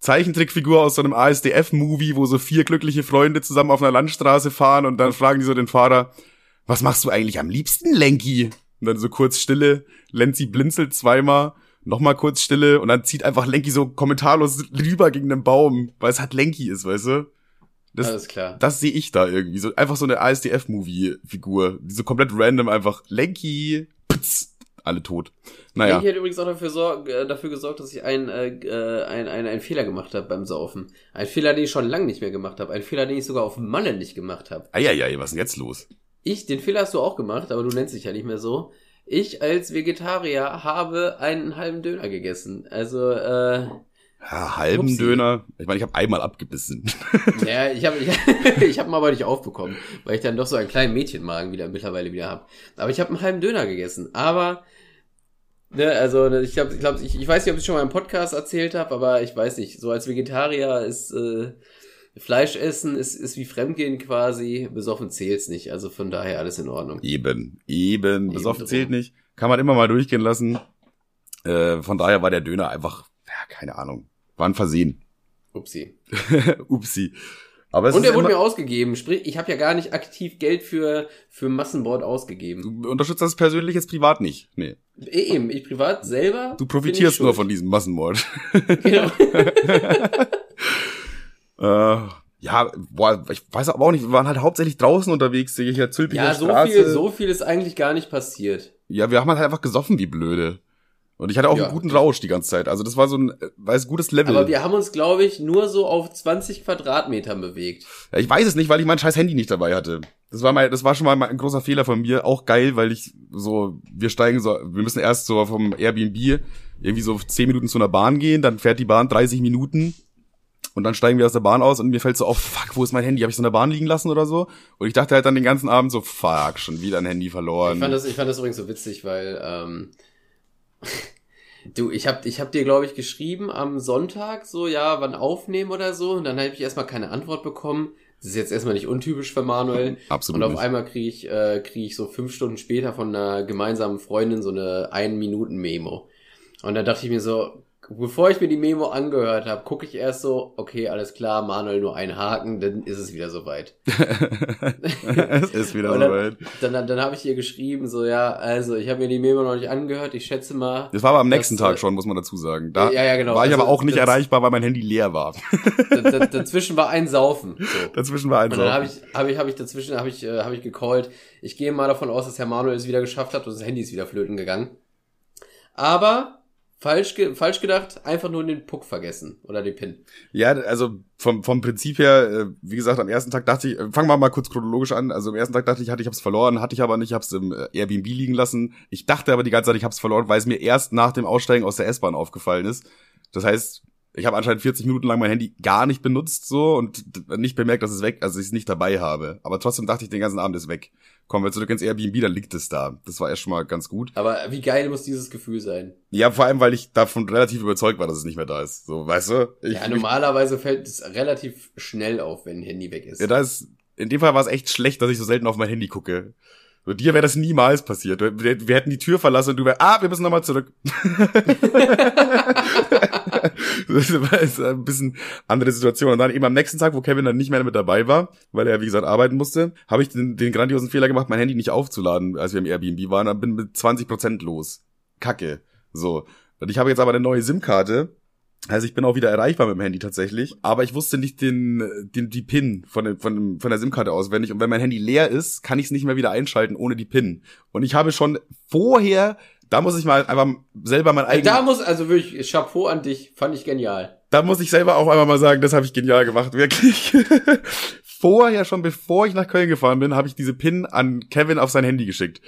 Zeichentrickfigur aus so einem ASDF-Movie, wo so vier glückliche Freunde zusammen auf einer Landstraße fahren und dann fragen die so den Fahrer, was machst du eigentlich am liebsten, Lenky? Und dann so kurz Stille, Lenzi blinzelt zweimal, nochmal kurz Stille und dann zieht einfach Lenky so kommentarlos rüber gegen den Baum, weil es halt Lenky ist, weißt du? Das, Alles klar. das sehe ich da irgendwie. So einfach so eine ASDF-Movie-Figur. Die so komplett random einfach Lenky, ptz, alle tot. Naja. Lenky hat übrigens auch dafür, sorg, äh, dafür gesorgt, dass ich einen, äh, äh, einen, einen, einen Fehler gemacht habe beim Saufen. Ein Fehler, den ich schon lange nicht mehr gemacht habe. Ein Fehler, den ich sogar auf Malle nicht gemacht habe. Eieiei, was ist denn jetzt los? Ich, den Fehler hast du auch gemacht, aber du nennst dich ja nicht mehr so. Ich als Vegetarier habe einen halben Döner gegessen. Also, äh, Ja, halben Upsi. Döner. Ich meine, ich habe einmal abgebissen. ja, ich habe ich, ich hab ihn aber nicht aufbekommen, weil ich dann doch so einen kleinen Mädchenmagen wieder mittlerweile wieder habe. Aber ich habe einen halben Döner gegessen. Aber, ne, also ne, ich glaube, ich, glaub, ich, ich weiß nicht, ob ich schon mal im Podcast erzählt habe, aber ich weiß nicht. So als Vegetarier ist äh, Fleisch essen ist, ist wie Fremdgehen quasi. Besoffen zählt's nicht. Also von daher alles in Ordnung. Eben, eben. Besoffen drum. zählt nicht. Kann man immer mal durchgehen lassen. Äh, von daher war der Döner einfach, ja, keine Ahnung. War ein Versehen. Upsi. Upsi. Aber es Und er wurde mir ausgegeben. Sprich, ich habe ja gar nicht aktiv Geld für, für Massenboard ausgegeben. du unterstützt das persönlich jetzt privat nicht. Nee. Eh, Eben, ich privat selber. Du profitierst nur von diesem Massenmord. Genau. Äh, ja, boah, ich weiß aber auch nicht, wir waren halt hauptsächlich draußen unterwegs, sehe ich ja Zülpicher Ja, so Straße. viel, so viel ist eigentlich gar nicht passiert. Ja, wir haben halt einfach gesoffen wie blöde. Und ich hatte auch Ja. einen guten Rausch die ganze Zeit. Also das war so ein, äh, weiß, gutes Level. Aber wir haben uns, glaube ich, nur so auf 20 Quadratmetern bewegt. Ja, ich weiß es nicht, weil ich mein scheiß Handy nicht dabei hatte. Das war mal, das war schon mal ein großer Fehler von mir. Auch geil, weil ich so, wir steigen so, wir müssen erst so vom Airbnb irgendwie so 10 Minuten zu einer Bahn gehen, dann fährt die Bahn 30 Minuten und dann steigen wir aus der Bahn aus und mir fällt so auf, fuck, wo ist mein Handy? Habe ich so in der Bahn liegen lassen oder so? Und ich dachte halt dann den ganzen Abend so, fuck, schon wieder ein Handy verloren. Ich fand das, ich fand das übrigens so witzig, weil, ähm, du, ich hab, ich hab dir, glaube ich, geschrieben am Sonntag, so, ja, wann aufnehmen oder so, und dann habe ich erstmal keine Antwort bekommen. Das ist jetzt erstmal nicht untypisch für Manuel. Absolut Und auf nicht. einmal kriege ich, äh, krieg ich so fünf Stunden später von einer gemeinsamen Freundin so eine Ein-Minuten-Memo. Und dann dachte ich mir so, bevor ich mir die Memo angehört habe, gucke ich erst so, okay, alles klar, Manuel nur einen Haken, dann ist es wieder soweit. es ist wieder dann- soweit. Dann, dann, dann habe ich ihr geschrieben, so, ja, also ich habe mir die Memo noch nicht angehört, ich schätze mal. Das war aber am nächsten Das, Tag schon, muss man dazu sagen. Da Ja, ja, genau. war ich Also, aber auch nicht erreichbar, weil mein Handy leer war. da, da, dazwischen war ein Saufen. So. Dazwischen war ein Und dann habe Saufen. ich, habe ich, habe ich dazwischen, habe ich, äh, habe ich gecallt. Ich gehe mal davon aus, dass Herr Manuel es wieder geschafft hat und das Handy ist wieder flöten gegangen. Aber falsch, ge falsch gedacht, einfach nur den Puck vergessen oder den Pin. Ja, also vom, vom Prinzip her, äh, wie gesagt, am ersten Tag dachte ich, äh, fangen wir mal kurz chronologisch an. Also am ersten Tag dachte ich, hatte ich hab's verloren, hatte ich aber nicht, hab's im äh, Airbnb liegen lassen. Ich dachte aber die ganze Zeit, ich hab's verloren, weil es mir erst nach dem Aussteigen aus der S-Bahn aufgefallen ist. Das heißt, ich habe anscheinend 40 Minuten lang mein Handy gar nicht benutzt so und nicht bemerkt, dass es weg, also ich es nicht dabei habe. Aber trotzdem dachte ich, den ganzen Abend ist weg. Kommen wir zurück ins Airbnb, dann liegt es da. Das war erst schon mal ganz gut. Aber wie geil muss dieses Gefühl sein? Ja, vor allem, weil ich davon relativ überzeugt war, dass es nicht mehr da ist. So, weißt du? Ich, Ja, normalerweise fällt es relativ schnell auf, wenn ein Handy weg ist. Ja, da ist, in dem Fall war es echt schlecht, dass ich so selten auf mein Handy gucke. So, dir wäre das niemals passiert. Wir, wir hätten die Tür verlassen und du wärst, ah, wir müssen nochmal zurück. das war jetzt ein bisschen andere Situation. Und dann eben am nächsten Tag, wo Kevin dann nicht mehr mit dabei war, weil er, wie gesagt, arbeiten musste, habe ich den, den grandiosen Fehler gemacht, mein Handy nicht aufzuladen, als wir im Airbnb waren. Dann bin mit 20% los. Kacke. So. Und ich habe jetzt aber eine neue SIM-Karte. Also ich bin auch wieder erreichbar mit dem Handy tatsächlich, aber ich wusste nicht den, den die PIN von, dem, von, dem, von der SIM-Karte auswendig und wenn mein Handy leer ist, kann ich es nicht mehr wieder einschalten ohne die PIN. Und ich habe schon vorher Da muss ich mal einfach selber mein eigenes. Da muss, also wirklich, Chapeau an dich, fand ich genial. Da muss ich selber auch einmal mal sagen, das habe ich genial gemacht, wirklich. Vorher schon, bevor ich nach Köln gefahren bin, habe ich diese Pin an Kevin auf sein Handy geschickt.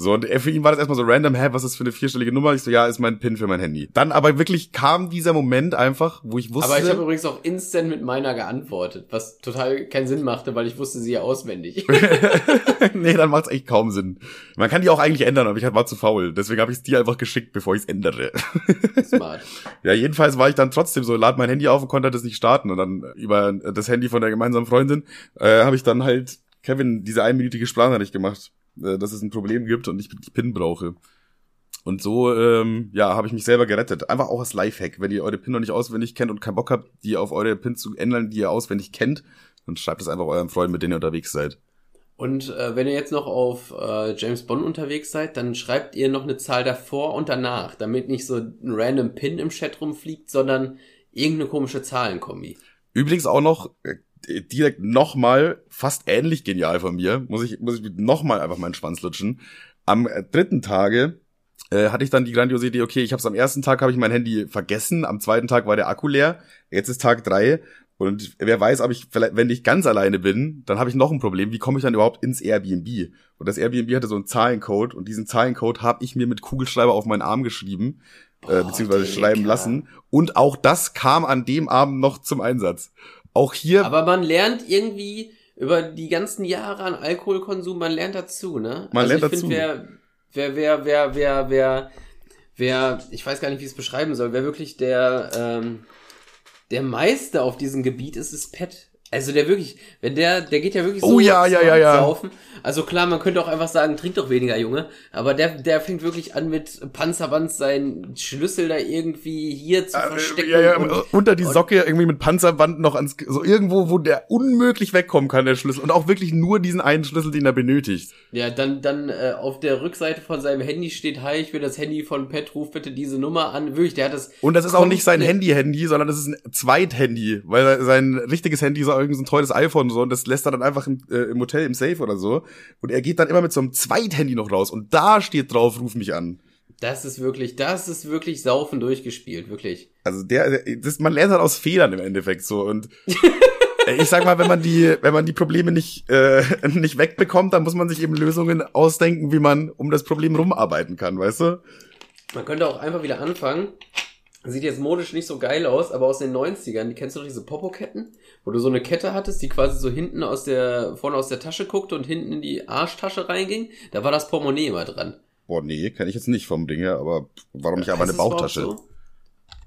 So, und für ihn war das erstmal so random, hä, was ist das für eine vierstellige Nummer? Ich so, ja, ist mein PIN für mein Handy. Dann aber wirklich kam dieser Moment einfach, wo ich wusste. Aber ich habe übrigens auch instant mit meiner geantwortet, was total keinen Sinn machte, weil ich wusste sie ja auswendig. nee, dann macht's echt kaum Sinn. Man kann die auch eigentlich ändern, aber ich war zu faul. Deswegen habe ich es dir einfach geschickt, bevor ich es ändere. Smart. ja, jedenfalls war ich dann trotzdem so, lad mein Handy auf und konnte das nicht starten. Und dann über das Handy von der gemeinsamen Freundin äh, habe ich dann halt Kevin diese einminütige Sprachnachricht gemacht äh, dass es ein Problem gibt und ich die PIN brauche. Und so, ähm, ja, habe ich mich selber gerettet. Einfach auch als Lifehack. Wenn ihr eure PIN noch nicht auswendig kennt und keinen Bock habt, die auf eure PIN zu ändern, die ihr auswendig kennt, dann schreibt es einfach eurem Freund, mit dem ihr unterwegs seid. Und äh, wenn ihr jetzt noch auf äh, James Bond unterwegs seid, dann schreibt ihr noch eine Zahl davor und danach, damit nicht so ein random Pin im Chat rumfliegt, sondern irgendeine komische Zahlenkombi. Übrigens auch noch, äh, direkt nochmal fast ähnlich genial von mir. Muss ich, muss ich nochmal einfach meinen Schwanz lutschen. Am äh, dritten Tage äh, hatte ich dann die grandiose Idee, okay, ich habe am ersten Tag habe ich mein Handy vergessen, am zweiten Tag war der Akku leer, jetzt ist Tag drei und wer weiß, ob ich vielleicht, wenn ich ganz alleine bin, dann habe ich noch ein Problem. Wie komme ich dann überhaupt ins Airbnb? Und das Airbnb hatte so einen Zahlencode und diesen Zahlencode habe ich mir mit Kugelschreiber auf meinen Arm geschrieben, äh, Boah, äh, beziehungsweise schreiben lassen. Und auch das kam an dem Abend noch zum Einsatz. Auch hier. Aber man lernt irgendwie über die ganzen Jahre an Alkoholkonsum, man lernt dazu, ne? Man also lernt ich dazu. Find, wer, wer, wer, wer, wer, wer, wer, ich weiß gar nicht, wie ich es beschreiben soll, wer wirklich der, ähm, der Meister auf diesem Gebiet ist, ist Pet. Also der wirklich, wenn der, der geht ja wirklich so oh, ja, ja, ja, ja. saufen. Also klar, man könnte auch einfach sagen, trink doch weniger, Junge. Aber der, der fängt wirklich an mit Panzerband seinen Schlüssel da irgendwie hier zu äh, verstecken. Ja, ja, und, unter die Socke irgendwie mit Panzerband noch ans, so irgendwo, wo der unmöglich wegkommen kann, der Schlüssel. Und auch wirklich nur diesen einen Schlüssel, den er benötigt. Ja, dann, dann äh, auf der Rückseite von seinem Handy steht, hi, ich will das Handy von Pet, ruf bitte diese Nummer an. Wirklich, der hat das. Und das ist auch nicht sein Handy-Handy, sondern das ist ein Zweit-Handy, weil sein richtiges Handy so irgendein so ein teures iPhone und so und das lässt er dann einfach im, äh, im Hotel im Safe oder so. Und er geht dann immer mit so einem Zweithandy noch raus und da steht drauf, ruf mich an. Das ist wirklich, das ist wirklich saufen durchgespielt, wirklich. Also der, das, man lernt halt aus Fehlern im Endeffekt so und ich sag mal, wenn man die, wenn man die Probleme nicht, äh, nicht wegbekommt, dann muss man sich eben Lösungen ausdenken, wie man um das Problem rumarbeiten kann, weißt du? Man könnte auch einfach wieder anfangen Sieht jetzt modisch nicht so geil aus, aber aus den 90ern, die kennst du doch diese Popo-Ketten? Wo du so eine Kette hattest, die quasi so hinten aus der, vorne aus der Tasche guckte und hinten in die Arschtasche reinging. Da war das Portemonnaie immer dran. Boah, nee, kenne ich jetzt nicht vom Ding her, aber warum nicht einfach eine Bauchtasche? So?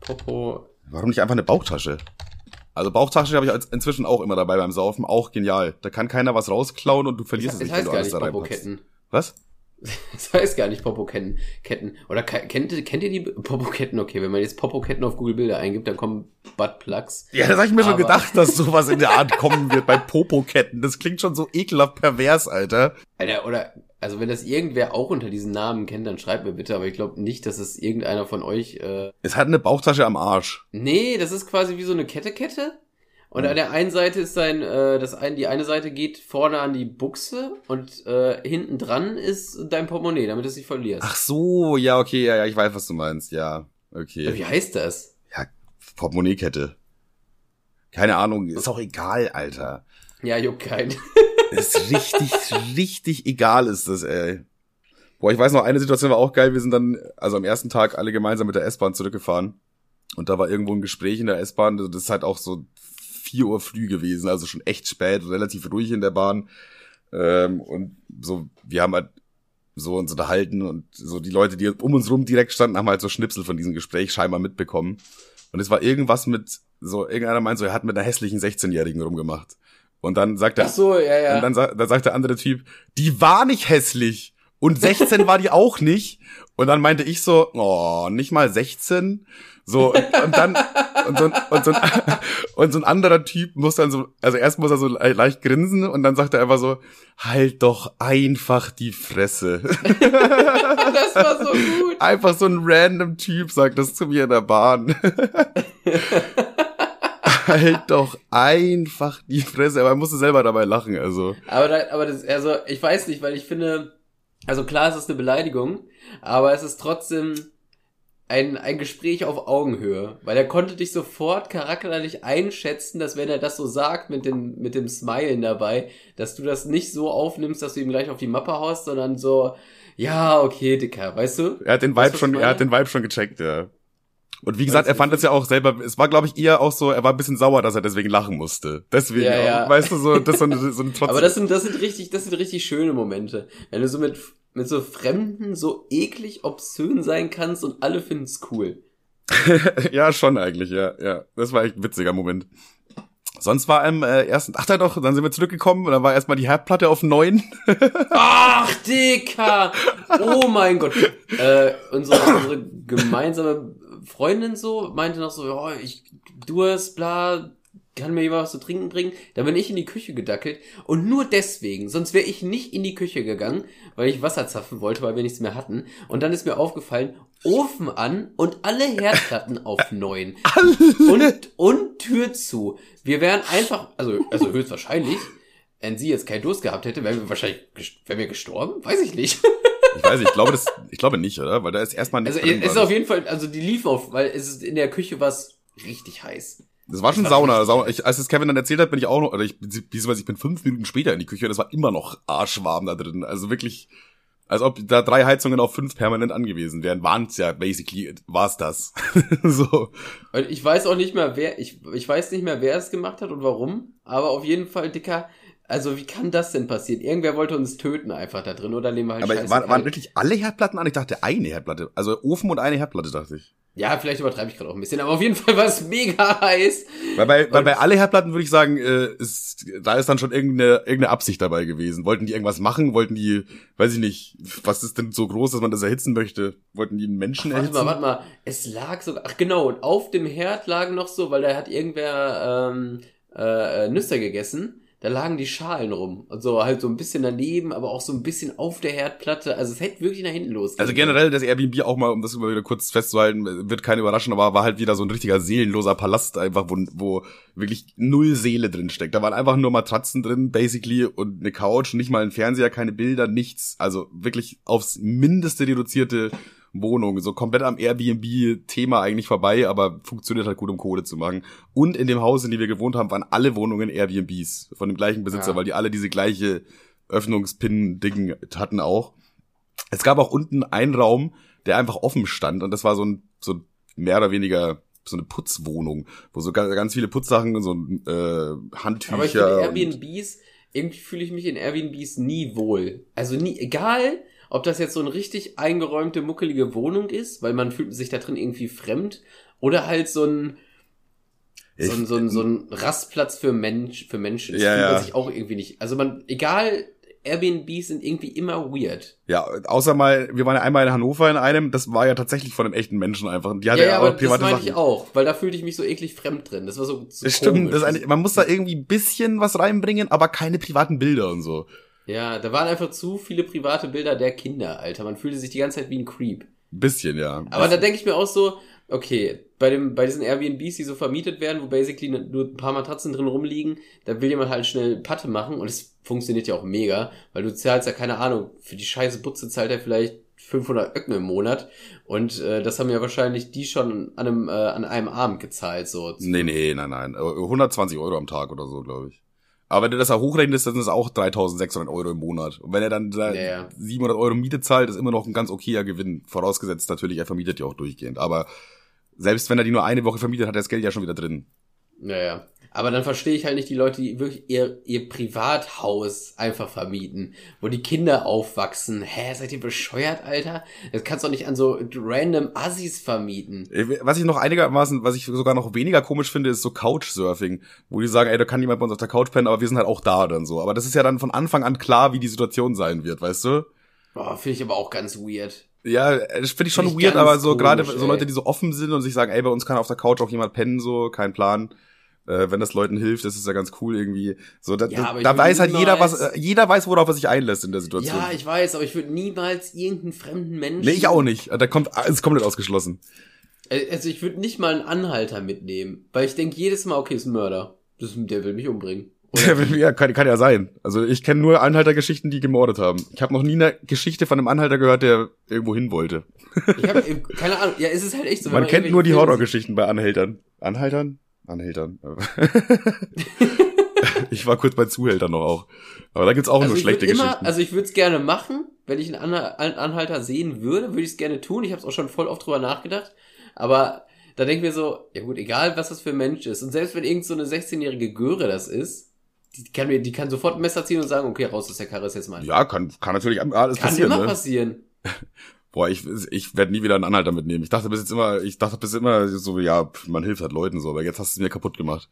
Popo. Warum nicht einfach eine Bauchtasche? Also Bauchtasche habe ich inzwischen auch immer dabei beim Saufen, auch genial. Da kann keiner was rausklauen und du verlierst es nicht, wenn du alles da reinpackst. Was? Das heißt gar nicht Popo-Ketten. Ketten. Oder kennt, kennt ihr die Popo-Ketten? Okay, wenn man jetzt Popo-Ketten auf Google Bilder eingibt, dann kommen Buttplugs. Ja, das habe ich mir schon gedacht, dass sowas in der Art kommen wird bei Popo-Ketten. Das klingt schon so ekelhaft pervers, Alter. Alter, oder, also wenn das irgendwer auch unter diesen Namen kennt, dann schreibt mir bitte, aber ich glaube nicht, dass es irgendeiner von euch, äh Es hat eine Bauchtasche am Arsch. Nee, das ist quasi wie so eine Kette-Kette. Und an der einen Seite ist sein, äh, das ein, die eine Seite geht vorne an die Buchse und äh, hinten dran ist dein Portemonnaie, damit du es nicht verlierst. Ach so, ja, okay, ja, ja, ich weiß, was du meinst, ja. Okay. Wie heißt das? Ja, Portemonnaie-Kette. Keine Ahnung, ist auch egal, Alter. Ja, juckt kein. ist richtig, richtig egal ist das, ey. Boah, ich weiß noch, eine Situation war auch geil. Wir sind dann, also am ersten Tag alle gemeinsam mit der S-Bahn zurückgefahren. Und da war irgendwo ein Gespräch in der S-Bahn. Das ist halt auch so 4 Uhr früh gewesen, also schon echt spät, relativ ruhig in der Bahn. Ähm, und so, wir haben halt so uns unterhalten und so die Leute, die um uns rum direkt standen, haben halt so Schnipsel von diesem Gespräch scheinbar mitbekommen. Und es war irgendwas mit, so, irgendeiner meint so, er hat mit einer hässlichen 16-Jährigen rumgemacht. Und dann sagt er, Ach so, ja, ja. Und dann, dann sagt der andere Typ, die war nicht hässlich. Und 16 war die auch nicht. Und dann meinte ich so, oh, nicht mal 16. So, und dann, und so, und, so ein, und so ein anderer Typ muss dann so, also erst muss er so leicht grinsen und dann sagt er einfach so, halt doch einfach die Fresse. das war so gut. Einfach so ein random Typ sagt das zu mir in der Bahn. halt doch einfach die Fresse. Aber er musste selber dabei lachen, also. Aber, da, aber das, also, ich weiß nicht, weil ich finde, Also klar, es ist eine Beleidigung, aber es ist trotzdem ein, ein Gespräch auf Augenhöhe, weil er konnte dich sofort charakterlich einschätzen, dass wenn er das so sagt mit dem, mit dem Smilen dabei, dass du das nicht so aufnimmst, dass du ihm gleich auf die Mappe haust, sondern so, ja, okay, Dicker, weißt du? Er hat den Vibe schon, er hat den Vibe schon gecheckt, ja. Und wie gesagt, er fand das ja auch selber, es war glaube ich eher auch so, er war ein bisschen sauer, dass er deswegen lachen musste. Deswegen, Ja, ja. Weißt du, so, das so eine, so eine trotzdem. Aber das sind, das sind richtig, das sind richtig schöne Momente. Wenn du so mit, mit so Fremden so eklig obszön sein kannst und alle finden's cool. ja, schon eigentlich, ja, ja. Das war echt ein witziger Moment. Sonst war im äh, ersten, ach da doch, dann sind wir zurückgekommen und dann war erstmal die Herdplatte auf neun. Ach, Dicker! Oh mein Gott. Äh, unsere, unsere gemeinsame Freundin so meinte noch so, ja, ich Durst, bla, kann mir jemand was zu trinken bringen? Da bin ich in die Küche gedackelt und nur deswegen, sonst wäre ich nicht in die Küche gegangen, weil ich Wasser zapfen wollte, weil wir nichts mehr hatten. Und dann ist mir aufgefallen, Ofen an und alle Herdplatten auf neun. Und, und Tür zu. Wir wären einfach, also, also höchstwahrscheinlich, wenn sie jetzt keinen Durst gehabt hätte, wären wir wahrscheinlich, wären wir gestorben? Weiß ich nicht. Ich weiß nicht, ich glaube das, ich glaube nicht, oder? Weil da ist erstmal nichts Also es ist auf jeden Fall, also die liefen auf, weil es ist in der Küche was richtig heiß. Das war schon Sauna. Sauna. Ich, als es Kevin dann erzählt hat, bin ich auch noch, oder ich, beziehungsweise ich bin fünf Minuten später in die Küche und es war immer noch arschwarm da drin. Also wirklich, als ob da drei Heizungen auf fünf permanent angewiesen wären. Waren's ja, basically, war's das. so. Ich weiß auch nicht mehr, wer, ich, ich weiß nicht mehr, wer es gemacht hat und warum, aber auf jeden Fall, Dicker, also wie kann das denn passieren? Irgendwer wollte uns töten einfach da drin oder nehmen wir halt Aber waren, waren wirklich alle Herdplatten an? Ich dachte eine Herdplatte. Also Ofen und eine Herdplatte, dachte ich. Ja, vielleicht übertreibe ich gerade auch ein bisschen, aber auf jeden Fall war es mega heiß. Weil bei, weil bei alle Herdplatten würde ich sagen, äh, ist, da ist dann schon irgendeine, irgendeine Absicht dabei gewesen. Wollten die irgendwas machen? Wollten die, weiß ich nicht, was ist denn so groß, dass man das erhitzen möchte? Wollten die einen Menschen Warte erhitzen? mal, warte mal. Es lag sogar. Ach genau, und auf dem Herd lagen noch so, weil da hat irgendwer ähm, äh, äh, Nüsse gegessen. Da lagen die Schalen rum. Und so halt so ein bisschen daneben, aber auch so ein bisschen auf der Herdplatte. Also es hätte wirklich nach hinten losgehen. Also generell das Airbnb auch mal, um das immer wieder kurz festzuhalten, wird keine überraschen, aber war halt wieder so ein richtiger seelenloser Palast einfach, wo, wo wirklich null Seele drin steckt. Da waren einfach nur Matratzen drin, basically, und eine Couch, nicht mal ein Fernseher, keine Bilder, nichts. Also wirklich aufs Mindeste reduzierte Wohnung, so komplett am Airbnb-Thema eigentlich vorbei, aber funktioniert halt gut, um Kohle zu machen. Und in dem Haus, in dem wir gewohnt haben, waren alle Wohnungen Airbnbs von dem gleichen Besitzer, Ja. weil die alle diese gleiche Öffnungspin-Ding hatten auch. Es gab auch unten einen Raum, der einfach offen stand und das war so ein, so mehr oder weniger so eine Putzwohnung, wo so ganz, viele Putzsachen, so äh, Handtücher. Aber ich finde Airbnbs, irgendwie fühle ich mich in Airbnbs nie wohl. Also nie, egal, ob das jetzt so eine richtig eingeräumte, muckelige Wohnung ist, weil man fühlt sich da drin irgendwie fremd, oder halt so ein, so ein, so ein, so ein Rastplatz für Mensch, für Menschen. Das Ja, fühlt man ja. sich auch irgendwie nicht. Also man, egal, Airbnbs sind irgendwie immer weird. Ja, außer mal, wir waren ja einmal in Hannover in einem, das war ja tatsächlich von einem echten Menschen einfach. Die hatte ja, ja, ja, aber das private meine Sachen. ich auch, weil da fühlte ich mich so eklig fremd drin. Das war so, so Das stimmt, komisch. das ist eine, man muss da irgendwie ein bisschen was reinbringen, aber keine privaten Bilder und so. Ja, da waren einfach zu viele private Bilder der Kinder, Alter. Man fühlte sich die ganze Zeit wie ein Creep. Ein bisschen, ja. Aber da denke ich mir auch so, okay, bei dem, bei diesen Airbnbs, die so vermietet werden, wo basically nur ein paar Matratzen drin rumliegen, da will jemand halt schnell Patte machen und es funktioniert ja auch mega, weil du zahlst ja keine Ahnung, für die scheiße Butze zahlt er vielleicht 500 Öcken im Monat und äh, das haben ja wahrscheinlich die schon an einem, äh, an einem Abend gezahlt, so. Nee, nee, nein, nein. 120 Euro am Tag oder so, glaube ich. Aber wenn du das auch hochrechnest, dann ist es auch 3600 Euro im Monat. Und wenn er dann da ja. 700 Euro Miete zahlt, ist immer noch ein ganz okayer Gewinn. Vorausgesetzt natürlich, er vermietet ja auch durchgehend. Aber selbst wenn er die nur eine Woche vermietet, hat er das Geld ja schon wieder drin. Naja. Aber dann verstehe ich halt nicht die Leute, die wirklich ihr, ihr Privathaus einfach vermieten, wo die Kinder aufwachsen. Hä, seid ihr bescheuert, Alter? Das kannst du doch nicht an so random Assis vermieten. Äh, Was ich noch einigermaßen, was ich sogar noch weniger komisch finde, ist so Couchsurfing, wo die sagen, ey, da kann jemand bei uns auf der Couch pennen, aber wir sind halt auch da dann so. Aber das ist ja dann von Anfang an klar, wie die Situation sein wird, weißt du? Boah, finde ich aber auch ganz weird. Ja, das finde ich schon Finde ich weird, aber so gerade so. Leute, die so offen sind und sich sagen, ey, bei uns kann auf der Couch auch jemand pennen, so, kein Plan. Äh, wenn das Leuten hilft, das ist ja ganz cool irgendwie. So, da, Ja, da weiß halt jeder, was, äh, jeder weiß, worauf er sich einlässt in der Situation. Ja, ich weiß, aber ich würde niemals irgendeinen fremden Menschen. nee, ich auch nicht. Da kommt, ist komplett ausgeschlossen. Also ich würde nicht mal einen Anhalter mitnehmen, weil ich denke jedes Mal, okay, ist ein Mörder. Das, der will mich umbringen. ja, kann, kann ja sein. Also ich kenne nur Anhaltergeschichten, die gemordet haben. Ich habe noch nie eine Geschichte von einem Anhalter gehört, der irgendwo hin wollte. Ich habe keine Ahnung. Ja, es ist halt echt so. Man, man kennt nur die Horrorgeschichten bei Anhältern. Anhaltern? Anhältern. ich war kurz bei Zuhältern noch auch. Aber da gibt's auch also nur schlechte immer, Geschichten. Also ich würde es gerne machen, wenn ich einen Anhalter sehen würde, würde ich es gerne tun. Ich habe es auch schon voll oft drüber nachgedacht. Aber da denken wir so, ja gut, egal was das für ein Mensch ist. Und selbst wenn irgend so eine 16-jährige Göre das ist, die kann mir, die kann sofort ein Messer ziehen und sagen, okay, raus aus der Karre ist jetzt mal. Ja, kann, kann natürlich alles kann passieren. Kann immer ne? passieren. Boah, ich, ich werde nie wieder einen Anhalter mitnehmen. Ich dachte bis jetzt immer, ich dachte bis immer so, ja, man hilft halt Leuten so, aber jetzt hast du es mir kaputt gemacht.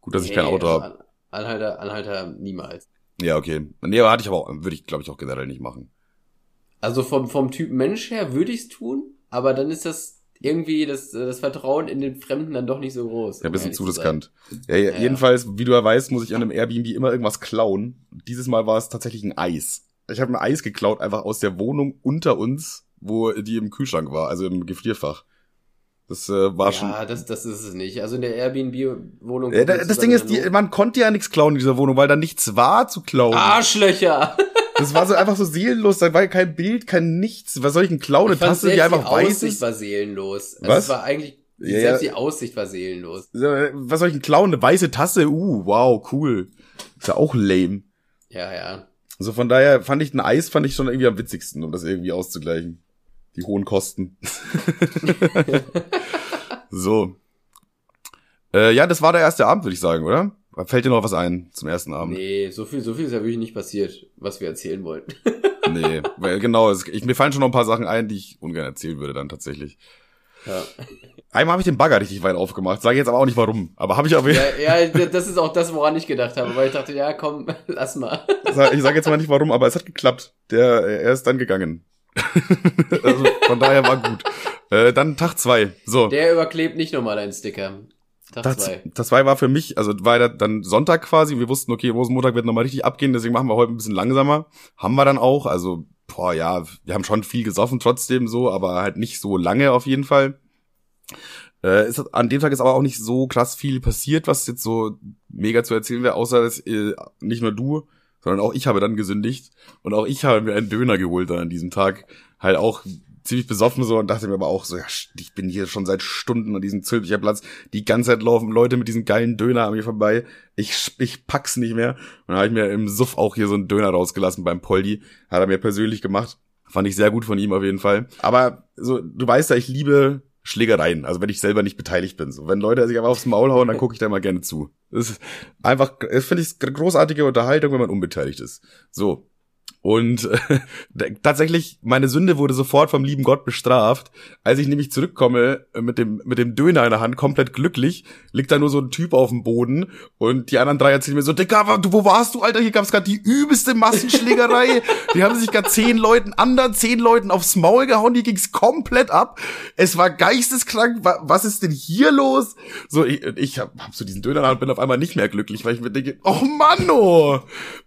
Gut, dass nee, ich kein Auto also habe. Anhalter, Anhalter niemals. Ja, okay. Nee, aber hatte ich aber auch, würde ich, glaube ich, auch generell nicht machen. Also vom, vom Typ Mensch her würde ich es tun, aber dann ist das irgendwie das, das Vertrauen in den Fremden dann doch nicht so groß. Ja, ein bisschen zu riskant. Ja, ja, ja, jedenfalls, wie du ja weißt, muss ich an einem Airbnb immer irgendwas klauen. Dieses Mal war es tatsächlich ein Eis. Ich habe ein Eis geklaut, einfach aus der Wohnung unter uns, wo die im Kühlschrank war, also im Gefrierfach. Das äh, war ja, schon. Ja, das, das ist es nicht. Also in der Airbnb-Wohnung. Ja, das Ding ist, die, man konnte ja nichts klauen in dieser Wohnung, weil da nichts war zu klauen. Arschlöcher! Das war so einfach so seelenlos, da war kein Bild, kein nichts. Was soll ich denn klauen? Eine Tasse, die einfach weiß ist? Die Aussicht war seelenlos. Also Was? Es war eigentlich, ja, selbst die Aussicht war seelenlos. Was soll ich denn klauen? Eine weiße Tasse? Uh, wow, cool. Ist ja auch lame. Ja, ja. Also von daher fand ich ein Eis fand ich schon irgendwie am witzigsten, um das irgendwie auszugleichen. Die hohen Kosten. so. Äh, ja, das war der erste Abend, würde ich sagen, oder? Fällt dir noch was ein zum ersten Abend? Nee, so viel, so viel ist ja wirklich nicht passiert, was wir erzählen wollten. nee, weil genau, es, ich, mir fallen schon noch ein paar Sachen ein, die ich ungern erzählen würde dann tatsächlich. Ja. Einmal habe ich den Bagger richtig weit aufgemacht, sage jetzt aber auch nicht warum, aber habe ich aber ja, ja, das ist auch das, woran ich gedacht habe, weil ich dachte, ja, komm, lass mal. Ich sage jetzt mal nicht warum, aber es hat geklappt. Der, er ist dann gegangen. also von daher war gut. Äh, dann Tag zwei. So. Der überklebt nicht nochmal deinen Sticker. Tag, Tag zwei. Tag zwei war für mich, also war dann Sonntag quasi. Wir wussten, okay, Rosenmontag wird nochmal richtig abgehen, deswegen machen wir heute ein bisschen langsamer. Haben wir dann auch. Also, boah, ja, wir haben schon viel gesoffen trotzdem so, aber halt nicht so lange auf jeden Fall. Äh, ist, an dem Tag ist aber auch nicht so krass viel passiert, was jetzt so mega zu erzählen wäre, außer dass äh, nicht nur du, sondern auch ich habe dann gesündigt und auch ich habe mir einen Döner geholt dann an diesem Tag. Halt auch ziemlich besoffen so und dachte mir aber auch so, ja, ich bin hier schon seit Stunden an diesem Zülpicher Platz. Die ganze Zeit laufen Leute mit diesem geilen Döner an mir vorbei. Ich, ich pack's nicht mehr. Und dann habe ich mir im Suff auch hier so einen Döner rausgelassen beim Poldi. Hat er mir persönlich gemacht. Fand ich sehr gut von ihm auf jeden Fall. Aber so, du weißt ja, ich liebe Schlägereien, also wenn ich selber nicht beteiligt bin. So, wenn Leute sich einfach aufs Maul hauen, dann gucke ich da mal gerne zu. Das ist einfach, das finde ich großartige Unterhaltung, wenn man unbeteiligt ist. So, und äh, tatsächlich, meine Sünde wurde sofort vom lieben Gott bestraft. Als ich nämlich zurückkomme äh, mit dem, mit dem Döner in der Hand, komplett glücklich, liegt da nur so ein Typ auf dem Boden und die anderen drei erzählen mir so, Digga, wo warst du, Alter? Hier gab's gerade die übelste Massenschlägerei. die haben sich gerade zehn Leuten, anderen zehn Leuten aufs Maul gehauen, die ging's komplett ab. Es war geisteskrank. Was ist denn hier los? So, ich, ich hab, hab so diesen Döner in der Hand, bin auf einmal nicht mehr glücklich, weil ich mir denke, oh Mann, oh,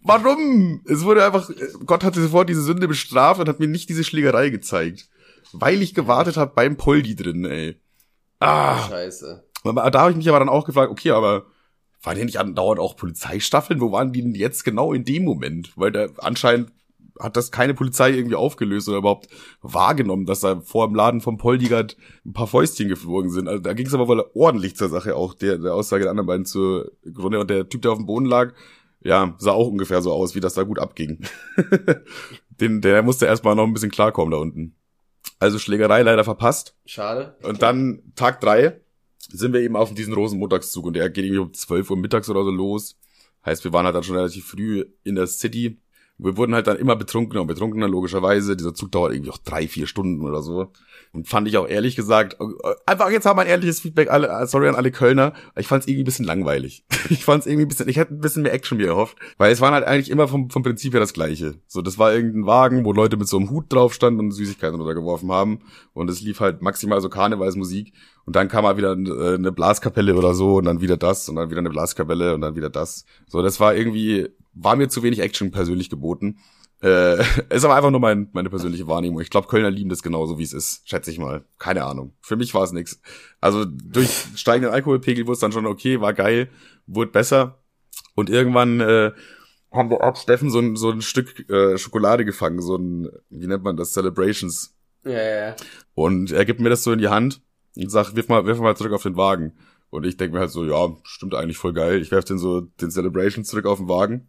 warum? Es wurde einfach Gott hat sofort diese Sünde bestraft und hat mir nicht diese Schlägerei gezeigt. Weil ich gewartet habe beim Poldi drin, ey. Ah. Scheiße. Da habe ich mich aber dann auch gefragt, okay, aber waren hier nicht andauernd auch Polizeistaffeln? Wo waren die denn jetzt genau in dem Moment? Weil da anscheinend hat das keine Polizei irgendwie aufgelöst oder überhaupt wahrgenommen, dass da vor dem Laden vom Poldigert ein paar Fäustchen geflogen sind. Also da ging es aber wohl ordentlich zur Sache auch, der, der Aussage der anderen beiden zur Grunde. Und der Typ, der auf dem Boden lag, ja, sah auch ungefähr so aus, wie das da gut abging. Den, der musste erstmal noch ein bisschen klarkommen da unten. Also Schlägerei leider verpasst. Schade. Und dann Tag drei sind wir eben auf diesen Rosenmontagszug und der geht irgendwie um 12 Uhr mittags oder so los. Heißt, wir waren halt dann schon relativ früh in der City. Wir wurden halt dann immer betrunkener und betrunkener, logischerweise. Dieser Zug dauert irgendwie auch drei, vier Stunden oder so. Und fand ich auch ehrlich gesagt, äh, einfach jetzt haben wir ein ehrliches Feedback, alle, äh, sorry an alle Kölner, ich fand es irgendwie ein bisschen langweilig. Ich fand es irgendwie ein bisschen, ich hätte ein bisschen mehr Action mir erhofft, weil es waren halt eigentlich immer vom, vom Prinzip her das Gleiche. So, das war irgendein Wagen, wo Leute mit so einem Hut drauf standen und Süßigkeiten runtergeworfen haben und es lief halt maximal so Karnevalsmusik und dann kam mal wieder äh, eine Blaskapelle oder so und dann wieder das und dann wieder eine Blaskapelle und dann wieder das. So, das war irgendwie, war mir zu wenig Action persönlich geboten. Äh, ist aber einfach nur mein, meine persönliche Wahrnehmung. Ich glaube, Kölner lieben das genauso, wie es ist, schätze ich mal. Keine Ahnung. Für mich war es nix. Also durch steigenden Alkoholpegel wurde es dann schon okay, war geil, wurde besser. Und irgendwann äh, haben wir, hat Steffen so ein, so ein Stück äh, Schokolade gefangen, so ein, wie nennt man das, Celebrations. Ja, ja, ja. Und er gibt mir das so in die Hand und sagt, wirf mal, wirf mal zurück auf den Wagen. Und ich denke mir halt so, ja, stimmt eigentlich voll geil. Ich werf den so, den Celebrations zurück auf den Wagen.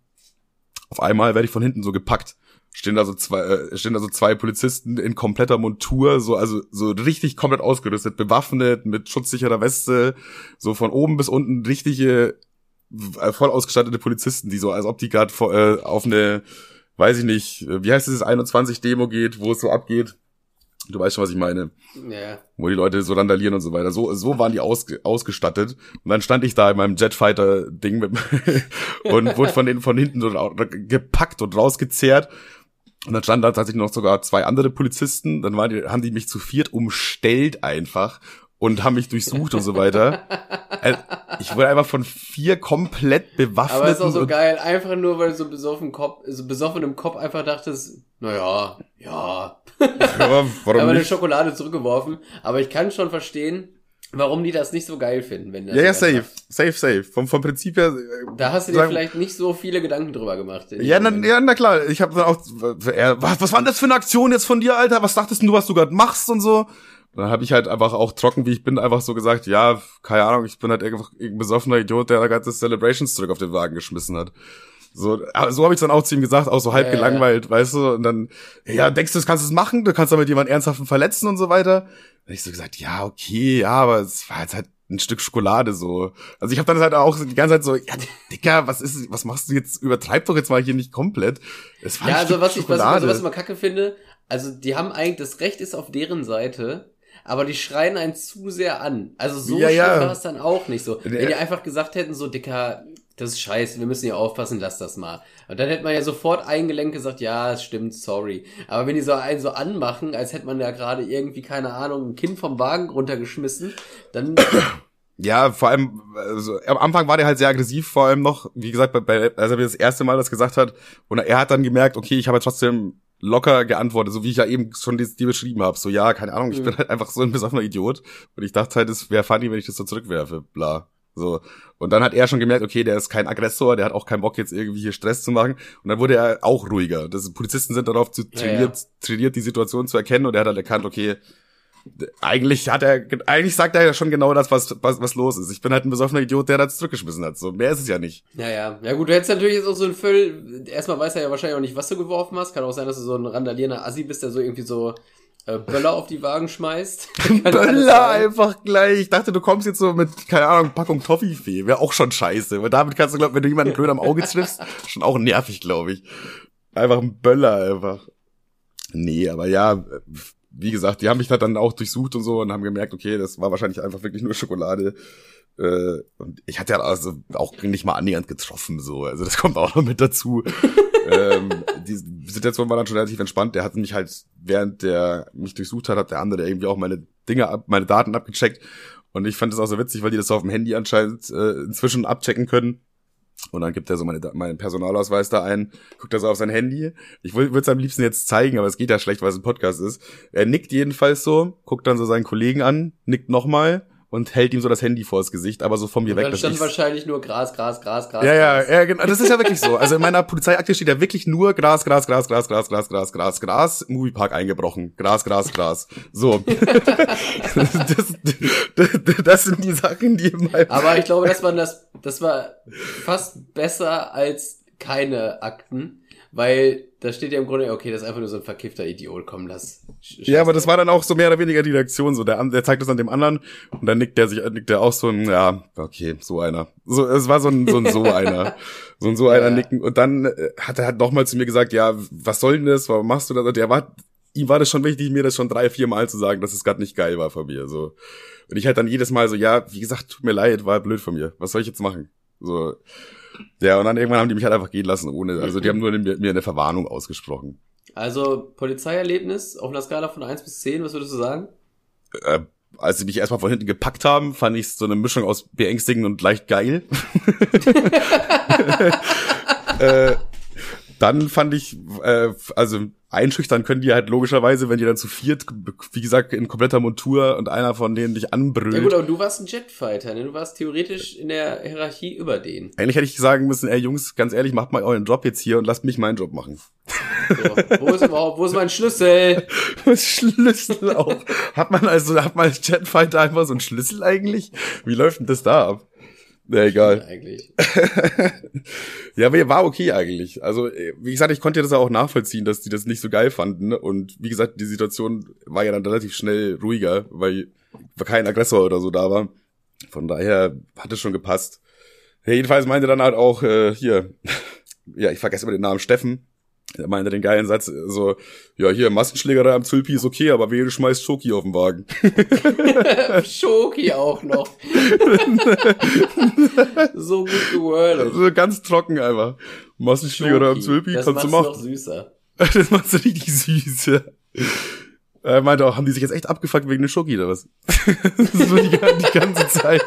Auf einmal werde ich von hinten so gepackt. Stehen da so zwei, äh, stehen da so zwei Polizisten in kompletter Montur, so, also, so richtig komplett ausgerüstet, bewaffnet, mit schutzsicherer Weste, so von oben bis unten richtige, äh, voll ausgestattete Polizisten, die so, als ob die gerade äh, auf eine, weiß ich nicht, äh, wie heißt dieses 21 Demo geht, wo es so abgeht. Du weißt schon, was ich meine. Ja. Wo die Leute so randalieren und so weiter. So, so waren die ausge ausgestattet. Und dann stand ich da in meinem Jetfighter-Ding mit und wurde von denen von hinten so gepackt und rausgezerrt. Und dann standen da tatsächlich noch sogar zwei andere Polizisten. Dann waren die, haben die mich zu viert umstellt einfach und haben mich durchsucht und so weiter. Also, ich wurde einfach von vier komplett bewaffnet. Aber ist auch so geil, einfach nur, weil du so besoffen, Kopf, so besoffen im Kopf einfach dachtest, naja, ja. ja warum Aber eine nicht? Schokolade zurückgeworfen. Aber ich kann schon verstehen, warum die das nicht so geil finden, wenn das Ja, ja, safe. Safe, safe. Vom, vom Prinzip her. äh, Da hast du dir sagen- vielleicht nicht so viele Gedanken drüber gemacht. Ja na, ja, na klar. Ich habe dann auch, er, was, was war denn das für eine Aktion jetzt von dir, Alter? Was dachtest du, was du gerade machst und so? Dann habe ich halt einfach auch trocken, wie ich bin, einfach so gesagt, ja, keine Ahnung, ich bin halt einfach ein besoffener Idiot, der da ganze Celebrations zurück auf den Wagen geschmissen hat. So, aber so habe ich dann auch zu ihm gesagt, auch so halb ja, gelangweilt, weißt du? Und dann, ja, denkst du, das kannst du es machen? Du kannst damit jemanden ernsthaften verletzen und so weiter. Dann hab ich so gesagt, ja, okay, ja, aber es war jetzt halt ein Stück Schokolade so. Also ich habe dann halt auch die ganze Zeit so, ja, Dicker, was ist, was machst du jetzt? Übertreib doch jetzt mal hier nicht komplett. Es war Ja, also was ich, was, Schokolade. also was ich mal kacke finde, also die haben eigentlich, das Recht ist auf deren Seite, aber die schreien einen zu sehr an. Also so Ja, schlimm ja. war es dann auch nicht so. Ja. Wenn die einfach gesagt hätten, so Dicker, das ist scheiße, wir müssen hier aufpassen, lass das mal. Und dann hätte man ja sofort eingelenkt gesagt, ja, es stimmt, sorry. Aber wenn die so einen so anmachen, als hätte man ja gerade irgendwie, keine Ahnung, ein Kind vom Wagen runtergeschmissen, dann, Ja, vor allem, also, am Anfang war der halt sehr aggressiv, vor allem noch, wie gesagt, bei, bei, als er mir das erste Mal das gesagt hat, und er hat dann gemerkt, okay, ich habe jetzt trotzdem locker geantwortet, so wie ich ja eben schon dir beschrieben habe. So, ja, keine Ahnung, ich Mhm. bin halt einfach so ein besoffener Idiot. Und ich dachte halt, es wäre funny, wenn ich das so zurückwerfe, bla. So. Und dann hat er schon gemerkt, okay, der ist kein Aggressor, der hat auch keinen Bock, jetzt irgendwie hier Stress zu machen. Und dann wurde er auch ruhiger. Das, Polizisten sind darauf zu, Ja, trainiert, trainiert, die Situation zu erkennen und er hat halt erkannt, okay, eigentlich hat er, eigentlich sagt er ja schon genau das, was, was, was los ist. Ich bin halt ein besoffener Idiot, der das zurückgeschmissen hat. So, mehr ist es ja nicht. ja, ja. Ja gut, du hättest natürlich jetzt auch so ein Füll, erstmal weiß er ja wahrscheinlich auch nicht, was du geworfen hast. Kann auch sein, dass du so ein randalierender Assi bist, der so irgendwie so äh, Böller auf die Wagen schmeißt. Böller einfach gleich. Ich dachte, du kommst jetzt so mit, keine Ahnung, Packung Toffifee. Wäre auch schon scheiße. Weil damit kannst du, glaub, wenn du jemanden blöd am Auge triffst, schon auch nervig, glaube ich. Einfach ein Böller einfach. Nee, aber ja, wie gesagt, die haben mich da dann auch durchsucht und so und haben gemerkt, okay, das war wahrscheinlich einfach wirklich nur Schokolade. Äh, und ich hatte ja also auch nicht mal annähernd getroffen, so. Also das kommt auch noch mit dazu. ähm, die Situation war dann schon relativ entspannt. Der hat mich halt, während der mich durchsucht hat, hat der andere irgendwie auch meine Dinge ab, meine Daten abgecheckt. Und ich fand das auch so witzig, weil die das auf dem Handy anscheinend äh, inzwischen abchecken können. Und dann gibt er so meine, meinen Personalausweis da ein, guckt er so auf sein Handy. Ich würde es am liebsten jetzt zeigen, aber es geht ja schlecht, weil es ein Podcast ist. Er nickt jedenfalls so, guckt dann so seinen Kollegen an, nickt nochmal und hält ihm so das Handy vors Gesicht, aber so von mir Und weg. dann stand wahrscheinlich nur Gras, Gras, Gras, Gras. ja, ja, ja, genau. Das ist ja wirklich so. Also in meiner Polizeiakte steht ja wirklich nur Gras, Gras, Gras, Gras, Gras, Gras, Gras, Gras, Gras, Moviepark eingebrochen. Gras, Gras, Gras. So. das, das, das sind die Sachen, die in meinem Aber ich glaube, das war das, das war fast besser als keine Akten, weil da steht ja im Grunde, okay, das ist einfach nur so ein verkiffter Idiot, komm, lass. Ja, aber das war dann auch so mehr oder weniger die Reaktion. So, der, der zeigt das an dem anderen und dann nickt der sich, nickt der auch so ein, ja, okay, so einer. So, es war so ein, so ein so einer. So ein so einer Ja. nicken. Und dann äh, hat er halt nochmal zu mir gesagt, ja, was soll denn das? Warum machst du das? Und der war, ihm war das schon wichtig, mir das schon drei, vier Mal zu sagen, dass es gerade nicht geil war von mir. So. Und ich halt dann jedes Mal so, ja, wie gesagt, tut mir leid, war blöd von mir. Was soll ich jetzt machen? So. Ja, und dann irgendwann haben die mich halt einfach gehen lassen, ohne, also die haben nur mir, mir eine Verwarnung ausgesprochen. Also, Polizeierlebnis auf einer Skala von 1 bis 10, was würdest du sagen? äh, als sie mich erstmal von hinten gepackt haben, fand ich so eine Mischung aus beängstigend und leicht geil. äh, dann fand ich, äh, also einschüchtern können die halt logischerweise, wenn die dann zu viert, wie gesagt, in kompletter Montur und einer von denen dich anbrüllt. Ja gut, aber du warst ein Jetfighter, ne? Du warst theoretisch in der Hierarchie über den. Eigentlich hätte ich sagen müssen, ey Jungs, ganz ehrlich, macht mal euren Job jetzt hier und lasst mich meinen Job machen. So, wo ist überhaupt, wo ist mein Schlüssel? Schlüssel auch. Hat man also, hat man als Jetfighter einfach so einen Schlüssel eigentlich? Wie läuft denn das da ab? Ja, egal. Eigentlich. ja, aber war okay eigentlich. Also, wie gesagt, ich konnte ja das auch nachvollziehen, dass die das nicht so geil fanden. Und wie gesagt, die Situation war ja dann relativ schnell ruhiger, weil kein Aggressor oder so da war. Von daher hat es schon gepasst. Ja, jedenfalls meinte dann halt auch, äh, hier, ja, ich vergesse immer den Namen Steffen, er meinte den geilen Satz, so, ja, hier, Massenschlägerei am Zülpi ist okay, aber wer schmeißt Schoki auf den Wagen. Schoki auch noch. so gut gewordet. So ganz trocken einfach. Massenschlägerei am Zülpi, das kannst du machen. Das noch süßer. das machst du richtig süß, ja. Er meinte auch, haben die sich jetzt echt abgefuckt wegen der Schoki oder was? so die, die ganze Zeit.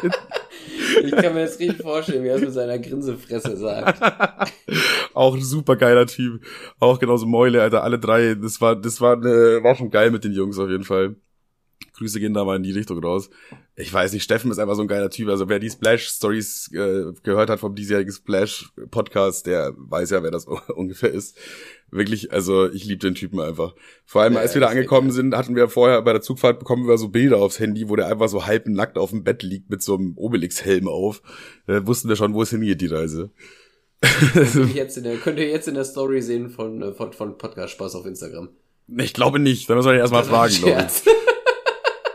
Ich kann mir das richtig vorstellen, wie er es mit seiner Grinsefresse sagt. auch ein super geiler Typ. Auch genauso Mäule, Alter, alle drei. Das war, das war, äh, war schon geil mit den Jungs auf jeden Fall. Grüße gehen da mal in die Richtung raus. Ich weiß nicht, Steffen ist einfach so ein geiler Typ. Also wer die Splash Stories äh, gehört hat vom diesjährigen Splash Podcast, der weiß ja, wer das ungefähr ist. Wirklich, also ich liebe den Typen einfach. Vor allem, ja, als wir da angekommen sind, hatten wir vorher bei der Zugfahrt bekommen wir so Bilder aufs Handy, wo der einfach so halb nackt auf dem Bett liegt mit so einem Obelix-Helm auf. Da wussten wir schon, wo es hingeht, die Reise. könnt, ihr jetzt in der, könnt ihr jetzt in der Story sehen von, äh, von, von Podcast Spaß auf Instagram. Ich glaube nicht. Da müssen wir erstmal fragen, glaube ich.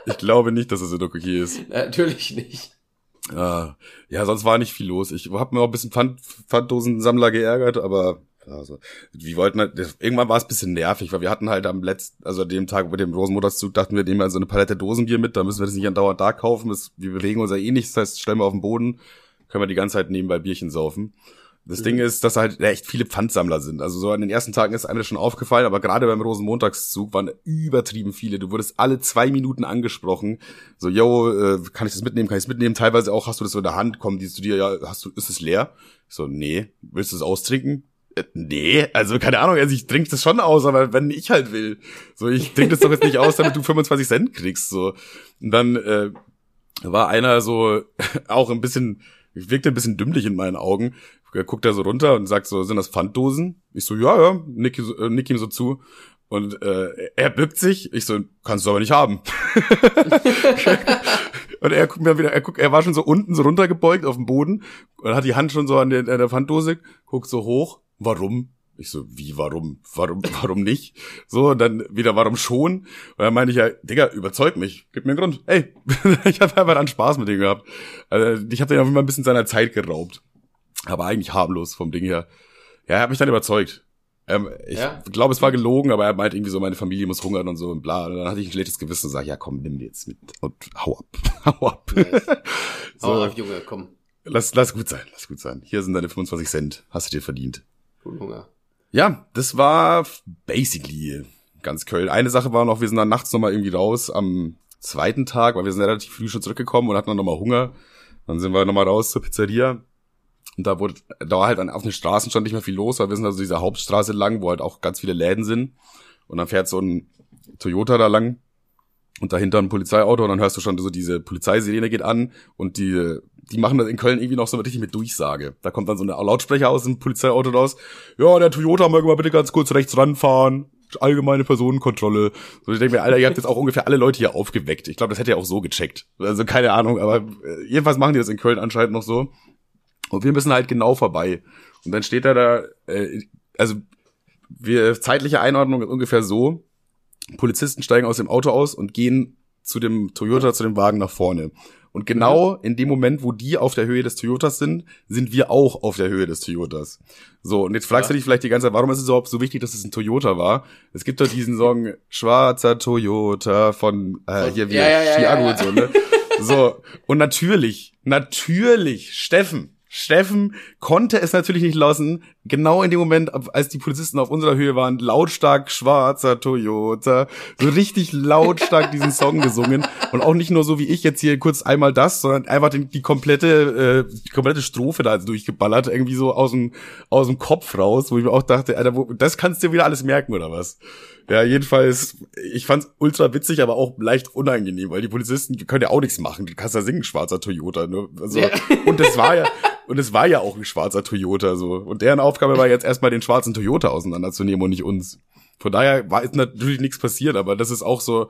Ich glaube nicht, dass es in okay ist. Natürlich nicht. Ah, ja, sonst war nicht viel los. Ich habe mir auch ein bisschen Pfand, Pfanddosensammler geärgert, aber also, wir wollten halt, irgendwann war es bisschen nervig, weil wir hatten halt am letzten, also dem Tag mit dem Rosenmontagszug, dachten wir, nehmen wir so eine Palette Dosenbier mit, da müssen wir das nicht andauernd da kaufen, das, wir bewegen uns ja eh nicht, das heißt, stellen wir auf den Boden, können wir die ganze Zeit nebenbei Bierchen saufen. Das mhm. Ding ist, dass halt echt viele Pfandsammler sind. Also so an den ersten Tagen ist einem schon aufgefallen, aber gerade beim Rosenmontagszug waren übertrieben viele. Du wurdest alle zwei Minuten angesprochen. So, yo, äh, kann ich das mitnehmen? Kann ich das mitnehmen? Teilweise auch hast du das so in der Hand, kommen die zu dir, ja, hast du, ist es leer? Ich so, nee. Willst du es austrinken? Äh, nee, also keine Ahnung, also ich trinke das schon aus, aber wenn ich halt will. So, ich trinke das doch jetzt nicht aus, damit du 25 Cent kriegst. So. Und dann äh, war einer so auch ein bisschen, wirkte ein bisschen dümmlich in meinen Augen. Er guckt da so runter und sagt so, sind das Pfanddosen? Ich so, ja, ja, nick, äh, nick ihm so zu. Und äh, er bückt sich. Ich so, kannst du aber nicht haben. und er guckt mir wieder, er guckt, er war schon so unten so runtergebeugt auf dem Boden und hat die Hand schon so an der, an der Pfanddose, guckt so hoch warum? Ich so, wie, warum, warum, warum nicht? So, und dann wieder, warum schon? Und dann meine ich ja, Digga, überzeug mich, gib mir einen Grund. Ey, ich habe einfach dann Spaß mit dem gehabt. Also, ich habe den auf immer ein bisschen seiner Zeit geraubt. Aber eigentlich harmlos vom Ding her. Ja, er hat mich dann überzeugt. Ähm, ich ja? glaube, es war gelogen, aber er meint irgendwie so, meine Familie muss hungern und so und bla. Und dann hatte ich ein schlechtes Gewissen und sage, ja komm, nimm die jetzt mit und hau ab. hau ab. Nice. so. Hau ab, Junge, komm. Lass, lass gut sein, lass gut sein. Hier sind deine 25 Cent. Hast du dir verdient. Hunger. Ja, das war basically ganz Köln. Eine Sache war noch, wir sind dann nachts nochmal irgendwie raus am zweiten Tag, weil wir sind relativ früh schon zurückgekommen und hatten dann nochmal Hunger. Dann sind wir nochmal raus zur Pizzeria. Und da wurde, da war halt auf den Straßen schon nicht mehr viel los, weil wir sind also dieser Hauptstraße lang, wo halt auch ganz viele Läden sind. Und dann fährt so ein Toyota da lang und dahinter ein Polizeiauto und dann hörst du schon so diese Polizeisirene geht an und die die machen das in Köln irgendwie noch so richtig mit Durchsage. Da kommt dann so ein Lautsprecher aus dem Polizeiauto raus. Ja, der Toyota möge mal bitte ganz kurz rechts ranfahren. Allgemeine Personenkontrolle. So, ich denke mir, Alter, ihr habt jetzt auch ungefähr alle Leute hier aufgeweckt. Ich glaube, das hätte er auch so gecheckt. Also keine Ahnung, aber äh, jedenfalls machen die das in Köln anscheinend noch so. Und wir müssen halt genau vorbei. Und dann steht er da, äh, also wir zeitliche Einordnung ist ungefähr so. Polizisten steigen aus dem Auto aus und gehen zu dem Toyota, zu dem Wagen nach vorne. Und genau in dem Moment, wo die auf der Höhe des Toyotas sind, sind wir auch auf der Höhe des Toyotas. So, und jetzt fragst ja. du dich vielleicht die ganze Zeit, warum ist es überhaupt so wichtig, dass es ein Toyota war? Es gibt doch diesen Song Schwarzer Toyota von äh, hier wie ja, ja, Chiago ja, und so, ne? So, und natürlich, natürlich, Steffen, Steffen konnte es natürlich nicht lassen, genau in dem Moment, als die Polizisten auf unserer Höhe waren, lautstark schwarzer Toyota, so richtig lautstark diesen Song gesungen und auch nicht nur so wie ich jetzt hier kurz einmal das, sondern einfach die, die komplette, äh, die komplette Strophe da durchgeballert, irgendwie so aus dem, aus dem Kopf raus, wo ich mir auch dachte, Alter, wo, das kannst du dir wieder alles merken oder was? Ja, jedenfalls, ich fand's ultra witzig, aber auch leicht unangenehm, weil die Polizisten die können ja auch nichts machen. Du kannst ja singen, schwarzer Toyota. Ne? Also, ja. Und es war ja, und es war ja auch ein schwarzer Toyota so. Und deren Aufgabe war jetzt erstmal den schwarzen Toyota auseinanderzunehmen und nicht uns. Von daher war jetzt natürlich nichts passiert, aber das ist auch so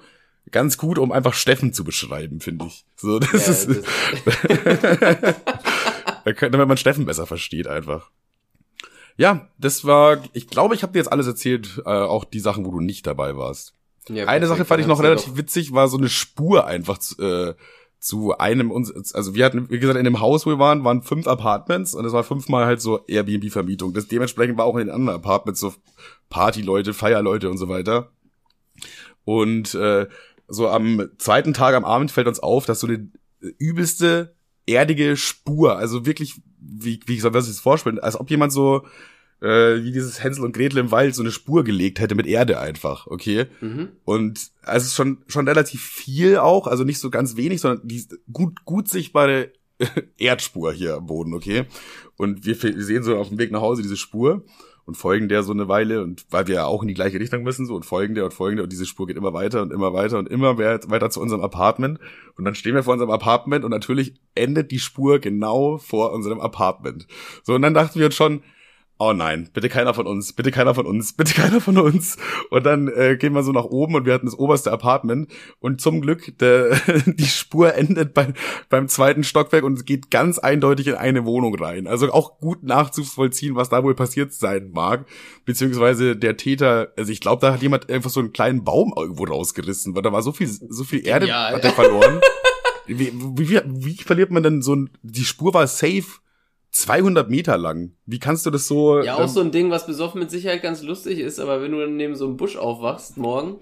ganz gut, um einfach Steffen zu beschreiben, finde ich. So, das ja, ist. Das damit man Steffen besser versteht einfach. Ja, das war, ich glaube, ich habe dir jetzt alles erzählt, äh, auch die Sachen, wo du nicht dabei warst. Ja, eine Sache fand ich noch relativ doch. witzig, war so eine Spur einfach äh, zu einem uns, also wir hatten, wie gesagt, in dem Haus, wo wir waren, waren fünf Apartments und es war fünfmal halt so Airbnb-Vermietung. Das dementsprechend war auch in den anderen Apartments so Partyleute, Feierleute und so weiter. Und äh, so am zweiten Tag am Abend fällt uns auf, dass so eine übelste erdige Spur, also wirklich wie, wie soll man sich das vorstellen, als ob jemand so äh, wie dieses Hänsel und Gretel im Wald so eine Spur gelegt hätte mit Erde einfach, okay? Mhm. Und es ist schon schon relativ viel auch, also nicht so ganz wenig, sondern die gut gut sichtbare Erdspur hier am Boden, okay? Und wir, wir sehen so auf dem Weg nach Hause diese Spur und folgen der so eine Weile und weil wir ja auch in die gleiche Richtung müssen so und folgen der und folgen der und diese Spur geht immer weiter und immer weiter und immer weiter zu unserem Apartment und dann stehen wir vor unserem Apartment und natürlich endet die Spur genau vor unserem Apartment. So und dann dachten wir uns schon, oh nein, bitte keiner von uns, bitte keiner von uns, bitte keiner von uns. Und dann äh, gehen wir so nach oben und wir hatten das oberste Apartment und zum Glück der, die Spur endet bei, beim zweiten Stockwerk und es geht ganz eindeutig in eine Wohnung rein. Also auch gut nachzuvollziehen, was da wohl passiert sein mag. Beziehungsweise der Täter, also ich glaube, da hat jemand einfach so einen kleinen Baum irgendwo rausgerissen, weil da war so viel, so viel Erde hat er verloren. Wie, wie, wie, wie verliert man denn so ein, die Spur war safe 200 Meter lang. Wie kannst du das so? Ja, auch ähm, so ein Ding, was besoffen mit Sicherheit ganz lustig ist, aber wenn du dann neben so einem Busch aufwachst morgen.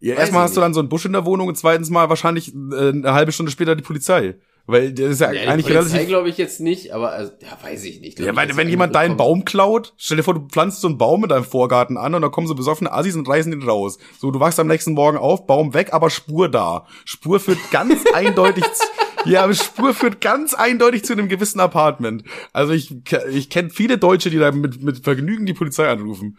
Ja, erstmal hast du dann so einen Busch in der Wohnung und zweitens mal wahrscheinlich äh, eine halbe Stunde später die Polizei. Weil das ist ja, ja eigentlich die Polizei relativ. glaube ich jetzt nicht, aber also, ja, weiß ich nicht. Ja, weil wenn jemand deinen Baum klaut, stell dir vor, du pflanzt so einen Baum in deinem Vorgarten an und dann kommen so besoffene Assis und reißen den raus. So, du wachst am nächsten Morgen auf, Baum weg, aber Spur da. Spur führt ganz eindeutig ja, aber Spur führt ganz eindeutig zu einem gewissen Apartment. Also ich, ich kenne viele Deutsche, die da mit, mit Vergnügen die Polizei anrufen.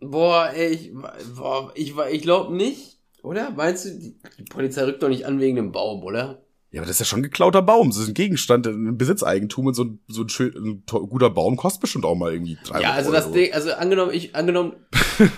Boah, ey, ich, boah, ich, ich glaube nicht, oder? Meinst du, die, die Polizei rückt doch nicht an wegen dem Baum, oder? Ja, aber das ist ja schon ein geklauter Baum. Das ist ein Gegenstand, ein Besitzeigentum und so ein, so ein, schön, ein guter Baum kostet bestimmt auch mal irgendwie drei Ja, also Euro. das Ding, also angenommen, ich, angenommen.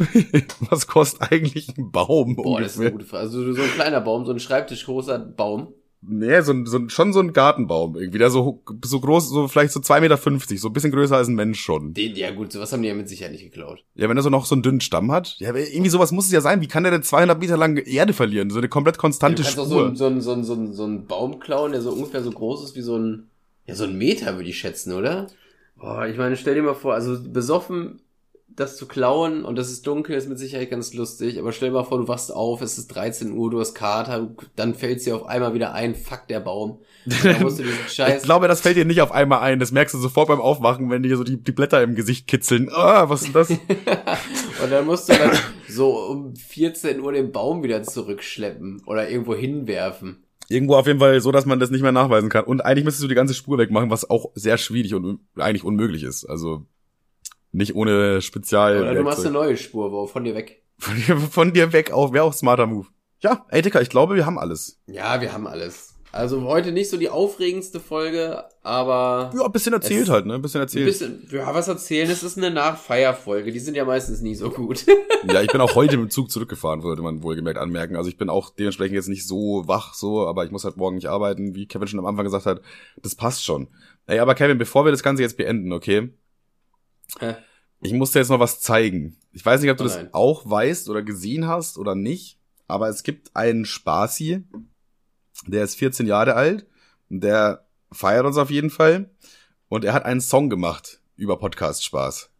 Was kostet eigentlich ein Baum? Boah, ungefähr? das ist eine gute Frage. Also so ein kleiner Baum, so ein schreibtischgroßer Baum. Nee, so, so, schon so ein Gartenbaum irgendwie, der so, so groß, so vielleicht so zwei Meter, fünfzig, so ein bisschen größer als ein Mensch schon. Den, ja gut, sowas haben die ja mit Sicherheit nicht geklaut. Ja, wenn er so noch so einen dünnen Stamm hat. Ja, irgendwie sowas muss es ja sein. Wie kann der denn 200 Meter lang Erde verlieren? So eine komplett konstante ja, du kannst Spur. Auch so, so, so, so, so, so einen Baum klauen, der so ungefähr so groß ist wie so ein, ja, so ein Meter würde ich schätzen, oder? Boah, ich meine, stell dir mal vor, also besoffen das zu klauen und das ist dunkel, ist mit Sicherheit ganz lustig. Aber stell dir mal vor, du wachst auf, es ist 13 Uhr, du hast Kater, dann fällt dir auf einmal wieder ein, fuck der Baum. ich glaube, das fällt dir nicht auf einmal ein. Das merkst du sofort beim Aufwachen, wenn dir so die, die Blätter im Gesicht kitzeln. Ah, was ist das? und dann musst du dann so um 14 Uhr den Baum wieder zurückschleppen oder irgendwo hinwerfen. Irgendwo auf jeden Fall so, dass man das nicht mehr nachweisen kann. Und eigentlich müsstest du die ganze Spur wegmachen, was auch sehr schwierig und eigentlich unmöglich ist. Also nicht ohne Spezial. Oder du machst eine neue Spur, wo von dir weg. Von dir, von dir weg auch, wäre auch smarter Move. Ja, ey Dicker, ich glaube, wir haben alles. Ja, wir haben alles. Also heute nicht so die aufregendste Folge, aber. Ja, ein bisschen erzählt halt, ne? Ein bisschen erzählt. Ein bisschen, ja, was erzählen. Es ist eine Nachfeierfolge. Die sind ja meistens nie so gut. ja, ich bin auch heute mit dem Zug zurückgefahren, sollte man wohlgemerkt anmerken. Also ich bin auch dementsprechend jetzt nicht so wach, so, aber ich muss halt morgen nicht arbeiten, wie Kevin schon am Anfang gesagt hat. Das passt schon. Ey, aber Kevin, bevor wir das Ganze jetzt beenden, okay? Hä? Ich muss dir jetzt noch was zeigen. Ich weiß nicht, ob du oh das auch weißt oder gesehen hast oder nicht, aber es gibt einen Spaß der ist 14 Jahre alt, der feiert uns auf jeden Fall und er hat einen Song gemacht über Podcast Spaß.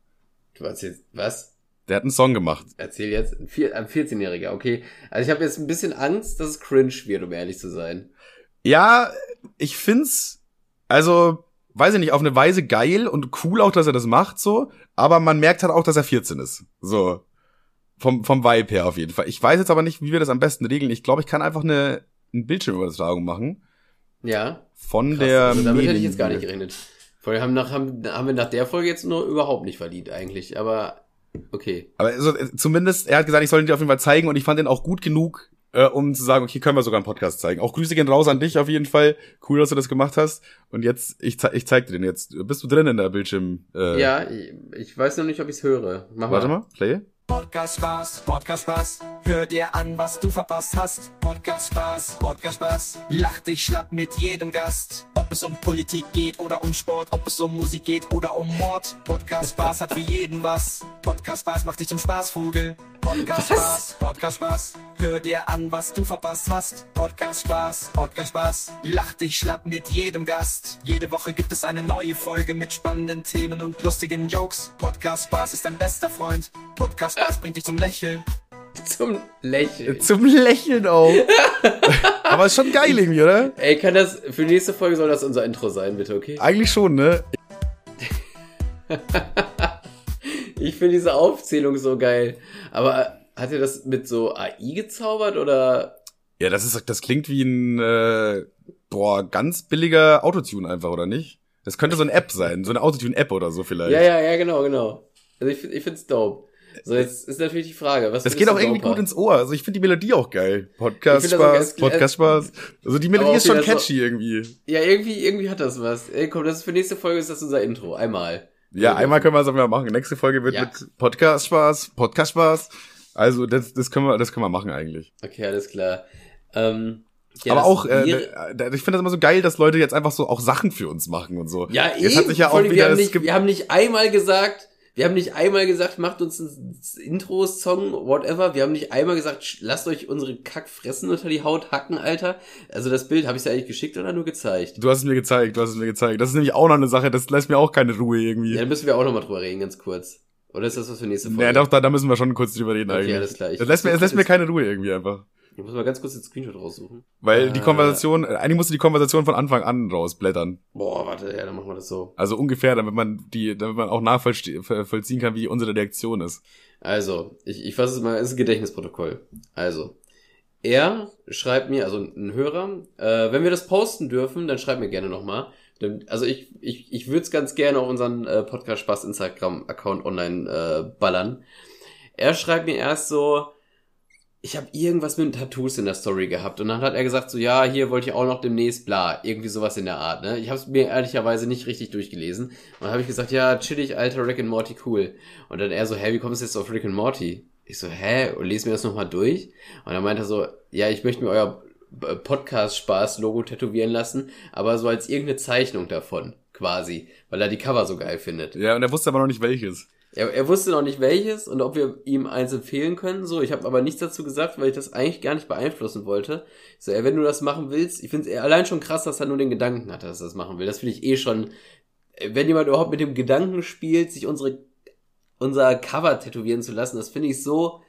Du hast jetzt was? Der hat einen Song gemacht. Erzähl jetzt. Ein 14-Jähriger, okay. Also ich habe jetzt ein bisschen Angst, dass es cringe wird, um ehrlich zu sein. Ja, ich find's, also weiß ich nicht, auf eine Weise geil und cool auch, dass er das macht, so. Aber man merkt halt auch, dass er 14 ist. So. Vom, vom Vibe her auf jeden Fall. Ich weiß jetzt aber nicht, wie wir das am besten regeln. Ich glaube, ich kann einfach eine, eine Bildschirmübertragung machen. Ja. Von Krass, der. also damit hätte ich jetzt gar nicht gerechnet. Vorher haben, nach, haben, haben wir nach der Folge jetzt nur überhaupt nicht verdient eigentlich, aber okay. Aber also, zumindest, er hat gesagt, ich soll ihn dir auf jeden Fall zeigen und ich fand ihn auch gut genug, äh, um zu sagen, okay, können wir sogar einen Podcast zeigen. Auch Grüße gehen raus an dich auf jeden Fall. Cool, dass du das gemacht hast. Und jetzt, ich, ich zeig dir den jetzt. Bist du drin in der Bildschirm? Äh, Ja, ich, ich weiß noch nicht, ob ich es höre. Mach Warte mal. mal, play. Podcast Spaß, Podcast Spaß. Hör dir an, was du verpasst hast. Podcast Spaß, Podcast Spaß. Lach dich schlapp mit jedem Gast. Ob es um Politik geht oder um Sport, ob es um Musik geht oder um Mord. Podcast Spaß hat für jeden was. Podcast Spaß macht dich zum Spaßvogel. Podcast Spaß, Podcast Spaß. Hör dir an, was du verpasst hast. Podcast Spaß, Podcast Spaß. Lach dich schlapp mit jedem Gast. Jede Woche gibt es eine neue Folge mit spannenden Themen und lustigen Jokes. Podcast Spaß ist dein bester Freund. Podcast Spaß bringt dich zum Lächeln. Zum Lächeln. Zum Lächeln auch. Aber ist schon geil irgendwie, oder? Ey, kann das, für die nächste Folge soll das unser Intro sein, bitte, okay? Eigentlich schon, ne? Ich finde diese Aufzählung so geil. Aber hat er das mit so AI gezaubert oder? Ja, das ist, das klingt wie ein, äh, boah, ganz billiger Autotune einfach, oder nicht? Das könnte so eine App sein, so eine Autotune-App oder so vielleicht. Ja, ja, ja, genau, genau. Also ich, ich find's dope. So, jetzt ist natürlich die Frage, was Das geht auch irgendwie gut ins Ohr. Also ich finde die Melodie auch geil. Podcast Spaß, ganz- Podcast Spaß. Also die Melodie Aber ist schon okay, catchy irgendwie. Ja, irgendwie, irgendwie hat das was. Ey, komm, das ist für nächste Folge ist das unser Intro. Einmal. Ja, einmal können wir es auch mal machen. Nächste Folge wird Ja. mit Podcast Spaß, Podcast Spaß. Also das, das können wir, das können wir machen eigentlich. Okay, alles klar. Ähm, ja, Aber auch, äh, da- ich finde das immer so geil, dass Leute jetzt einfach so auch Sachen für uns machen und so. Ja, jetzt eben. hat sich ja auch wieder, wir, haben nicht, wir haben nicht einmal gesagt, wir haben nicht einmal gesagt, macht uns ein Intro, Song, whatever. Wir haben nicht einmal gesagt, lasst euch unsere Kackfressen unter die Haut hacken, Alter. Also das Bild, habe ich dir eigentlich geschickt oder nur gezeigt? du hast es mir gezeigt, du hast es mir gezeigt. Das ist nämlich auch noch eine Sache, das lässt mir auch keine Ruhe irgendwie. Ja, Ja, dann müssen wir auch nochmal drüber reden, ganz kurz. Oder ist das was für nächste Folge? doch, da, da müssen wir schon kurz drüber reden Okay, eigentlich. alles klar. Ich- das lässt mir, es lässt mir keine Ruhe irgendwie einfach. Ich muss mal ganz kurz den Screenshot raussuchen. Weil die Äh. Konversation, eigentlich musst du die Konversation von Anfang an rausblättern. Boah, warte, ja, dann machen wir das so. Also ungefähr, damit man die, damit man auch nachvollziehen kann, wie unsere Reaktion ist. Also, ich, ich fasse es mal, es ist ein Gedächtnisprotokoll. Also, er schreibt mir, also ein Hörer, äh, wenn wir das posten dürfen, dann schreibt mir gerne nochmal. Also ich, ich, ich würde es ganz gerne auf unseren äh, Podcast Spaß Instagram-Account online äh, ballern. Er schreibt mir erst so, ich habe irgendwas mit Tattoos in der Story gehabt und dann hat er gesagt so, ja, hier wollte ich auch noch demnächst, bla, irgendwie sowas in der Art. Ne? Ich habe es mir ehrlicherweise nicht richtig durchgelesen. Und dann habe ich gesagt, ja, chillig, alter Rick and Morty, cool. Und dann er so, hä, wie kommst du jetzt auf Rick and Morty? Ich so, hä? Und lese mir das nochmal durch. Und dann meinte er so, ja, ich möchte mir euer äh, Podcast-Spaß-Logo tätowieren lassen, aber so als irgendeine Zeichnung davon, quasi, weil er die Cover so geil findet. Ja, und er wusste aber noch nicht welches. Er, er wusste noch nicht welches und ob wir ihm eins empfehlen können. So, ich habe aber nichts dazu gesagt, weil ich das eigentlich gar nicht beeinflussen wollte. So, ey, wenn du das machen willst, ich finde es allein schon krass, dass er nur den Gedanken hat, dass er das machen will. Das finde ich eh schon, wenn jemand überhaupt mit dem Gedanken spielt, sich unsere unser Cover tätowieren zu lassen, das finde ich so.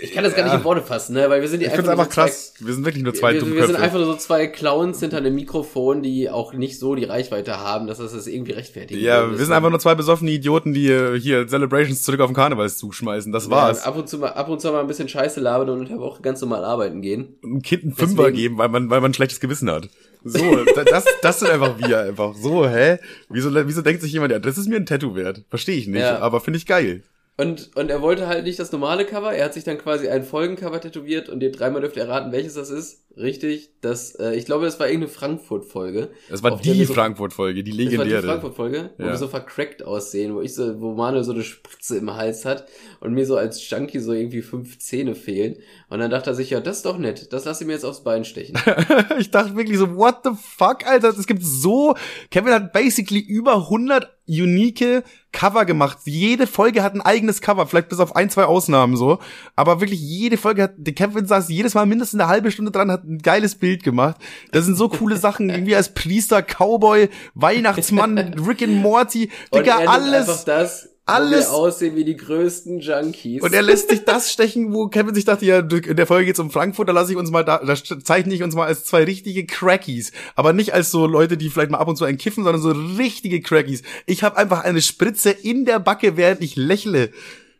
Ich kann das gar nicht Ja. in Worte fassen, ne? Weil wir sind Ich nur einfach so zwei- krass. Wir sind wirklich nur zwei wir, wir sind Dummköpfe. einfach nur so zwei Clowns hinter einem Mikrofon, die auch nicht so die Reichweite haben, dass das das irgendwie rechtfertigen Ja, wir sind einfach nur zwei besoffene Idioten, die hier Celebrations zurück auf den Karnevalszug schmeißen. Das war's. Ja, ab und zu mal, ab und zu mal ein bisschen Scheiße labern und unter der Woche ganz normal arbeiten gehen. Und einem Kind einen Fünfer Deswegen- geben, weil man, weil man ein schlechtes Gewissen hat. So, da- das, das sind einfach wir einfach. So, hä? Wieso, wieso denkt sich jemand, ja, das ist mir ein Tattoo wert? Verstehe ich nicht, Ja. aber finde ich geil. Und, und er wollte halt nicht das normale Cover, er hat sich dann quasi ein Folgencover tätowiert und ihr dreimal dürft ihr erraten, welches das ist. Richtig, das, äh, ich glaube, das war irgendeine Frankfurt-Folge. Das war die so- Frankfurt-Folge, die Das war die legendäre. Frankfurt-Folge, wo Ja. wir so vercrackt aussehen, wo ich so, wo Manuel so eine Spritze im Hals hat und mir so als Junkie so irgendwie fünf Zähne fehlen. Und dann dachte er sich, ja, das ist doch nett, das lasse ich mir jetzt aufs Bein stechen. ich dachte wirklich so, what the fuck, Alter? Es gibt so, Kevin hat basically über 100 unique Cover gemacht. Jede Folge hat ein eigenes Cover, vielleicht bis auf ein, zwei Ausnahmen so. Aber wirklich jede Folge hat, der Kevin saß jedes Mal mindestens eine halbe Stunde dran, hat ein geiles Bild gemacht. Das sind so coole Sachen, irgendwie als Priester, Cowboy, Weihnachtsmann, Rick and Morty, Digga, alles, das, alles. Wo wir aussehen wie die größten Junkies. Und er lässt sich das stechen, wo Kevin sich dachte, ja, in der Folge geht's um Frankfurt, da lasse ich uns mal da, da zeichne ich uns mal als zwei richtige Crackies. Aber nicht als so Leute, die vielleicht mal ab und zu einen kiffen, sondern so richtige Crackies. Ich habe einfach eine Spritze in der Backe, während ich lächle.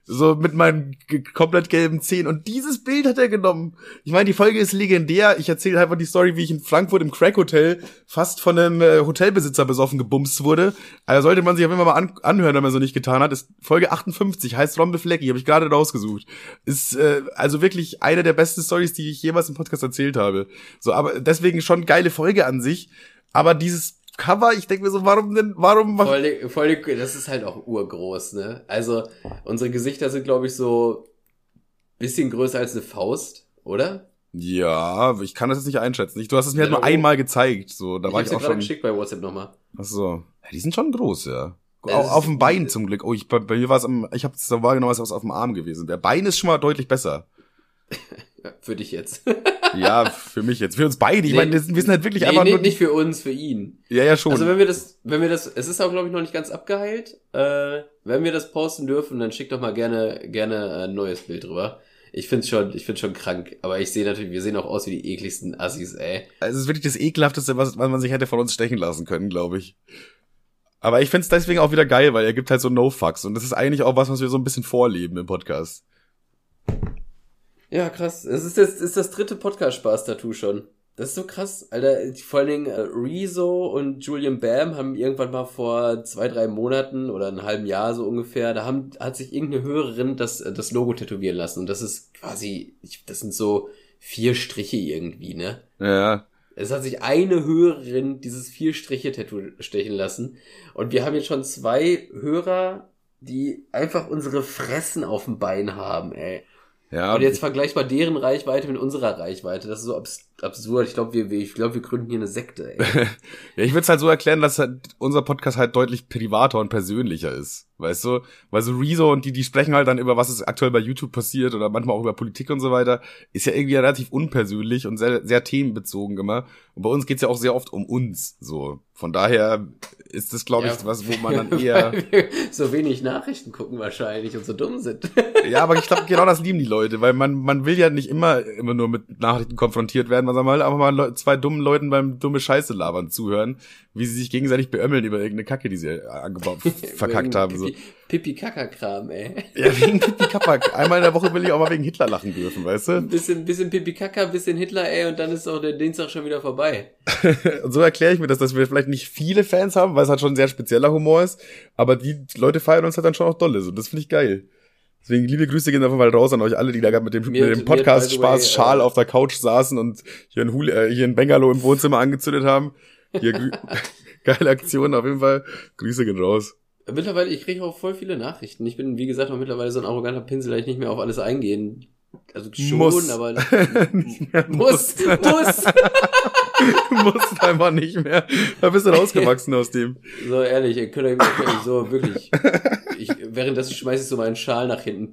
So mit meinen komplett gelben Zähnen. Und dieses Bild hat er genommen. Ich meine, die Folge ist legendär. Ich erzähle einfach die Story, wie ich in Frankfurt im Crack Hotel fast von einem äh, Hotelbesitzer besoffen gebumst wurde. Also sollte man sich auf jeden Fall mal an anhören, wenn man so nicht getan hat. Ist Folge 58, heißt Rombe Flecki, habe ich gerade rausgesucht. Ist äh, also wirklich eine der besten Stories, die ich jemals im Podcast erzählt habe. So, aber deswegen schon geile Folge an sich. Aber dieses Cover, ich denke mir so, warum denn, warum macht. Voll, voll, das ist halt auch urgroß, ne? Also, unsere Gesichter sind, glaube ich, so bisschen größer als eine Faust, oder? Ja, ich kann das jetzt nicht einschätzen. Du hast es mir halt nur einmal gezeigt, so, da ich war ich auch schon. geschickt bei WhatsApp nochmal. Ach so. Ja, die sind schon groß, ja. Es Au- ist- auf dem Bein zum Glück. Oh, ich, bei, bei mir war es am, ich habe es so wahrgenommen, als was auf dem Arm gewesen. Der Bein ist schon mal deutlich besser. Für dich jetzt. Ja, für mich jetzt. Für uns beide. Ich Nee. meine, wir sind halt wirklich nee, einfach nee, nur. nicht für uns, für ihn. ja, ja, schon. Also wenn wir das, wenn wir das, es ist auch glaube ich noch nicht ganz abgeheilt. Äh, wenn wir das posten dürfen, dann schickt doch mal gerne, gerne ein neues Bild drüber. Ich find's schon, ich find's schon krank. Aber ich sehe natürlich, wir sehen auch aus wie die ekligsten Assis, ey. Also es ist wirklich das ekelhafteste, was, was man sich hätte von uns stechen lassen können, glaube ich. Aber ich find's deswegen auch wieder geil, weil er gibt halt so No-Fucks. Und das ist eigentlich auch was, was wir so ein bisschen vorleben im Podcast. Ja, krass. Es ist das, ist das dritte Podcast-Spaß-Tattoo schon. Das ist so krass, Alter. Vor allen Dingen äh, Rezo und Julian Bam haben irgendwann mal vor zwei, drei Monaten oder einem halben Jahr so ungefähr, da haben, hat sich irgendeine Hörerin das, äh, das Logo tätowieren lassen. Und das ist quasi, ich, das sind so vier Striche irgendwie, ne? Ja. Es hat sich eine Hörerin dieses vier Striche Tattoo stechen lassen. Und wir haben jetzt schon zwei Hörer, die einfach unsere Fressen auf dem Bein haben, ey. Ja. Und jetzt vergleich mal deren Reichweite mit unserer Reichweite. Das ist so abs absurd. Ich glaube, wir, ich glaube, wir gründen hier eine Sekte, ey. Ja, ich würde es halt so erklären, dass halt unser Podcast halt deutlich privater und persönlicher ist. Weißt du? Weil so Rezo und die, die sprechen halt dann über, was ist aktuell bei YouTube passiert oder manchmal auch über Politik und so weiter, ist ja irgendwie relativ unpersönlich und sehr, sehr themenbezogen immer. Und bei uns geht's ja auch sehr oft um uns. So. Von daher ist das, glaube ich, Ja. was, wo man dann eher. So wenig Nachrichten gucken wahrscheinlich und so dumm sind. ja, aber ich glaube, genau das lieben die Leute, weil man, man will ja nicht immer, immer nur mit Nachrichten konfrontiert werden, man soll mal einfach mal zwei dummen Leuten beim dumme Scheiße labern zuhören, wie sie sich gegenseitig beömmeln über irgendeine Kacke, die sie äh, angebaut, verkackt haben. So. Pipi Kaka Kram, ey. Ja, wegen Pipi Kapak. Einmal in der Woche will ich auch mal wegen Hitler lachen dürfen, weißt du? Ein bisschen, bisschen Pipi Kaka, bisschen Hitler, ey, und dann ist auch der Dienstag schon wieder vorbei. Und so erkläre ich mir das, dass wir vielleicht nicht viele Fans haben, weil es halt schon ein sehr spezieller Humor ist, aber die Leute feiern uns halt dann schon auch dolle. So, das finde ich geil. Deswegen liebe Grüße gehen einfach mal raus an euch alle, die da gerade mit dem, Mir- mit dem mir, Podcast by the Spaß way, Schal äh, auf der Couch saßen und hier ein, Huli, äh, hier ein Bengalo im Wohnzimmer angezündet haben. Hier geile Aktion auf jeden Fall. Grüße gehen raus. Mittlerweile, ich kriege auch voll viele Nachrichten. Ich bin, wie gesagt, auch mittlerweile so ein arroganter Pinsel, dass ich nicht mehr auf alles eingehen. Also schon, Muss. aber Ja, muss, muss. Musst einfach nicht mehr. Da bist du rausgewachsen aus dem. So ehrlich, ihr könnt euch so wirklich. Ich, währenddessen schmeiße ich so meinen Schal nach hinten.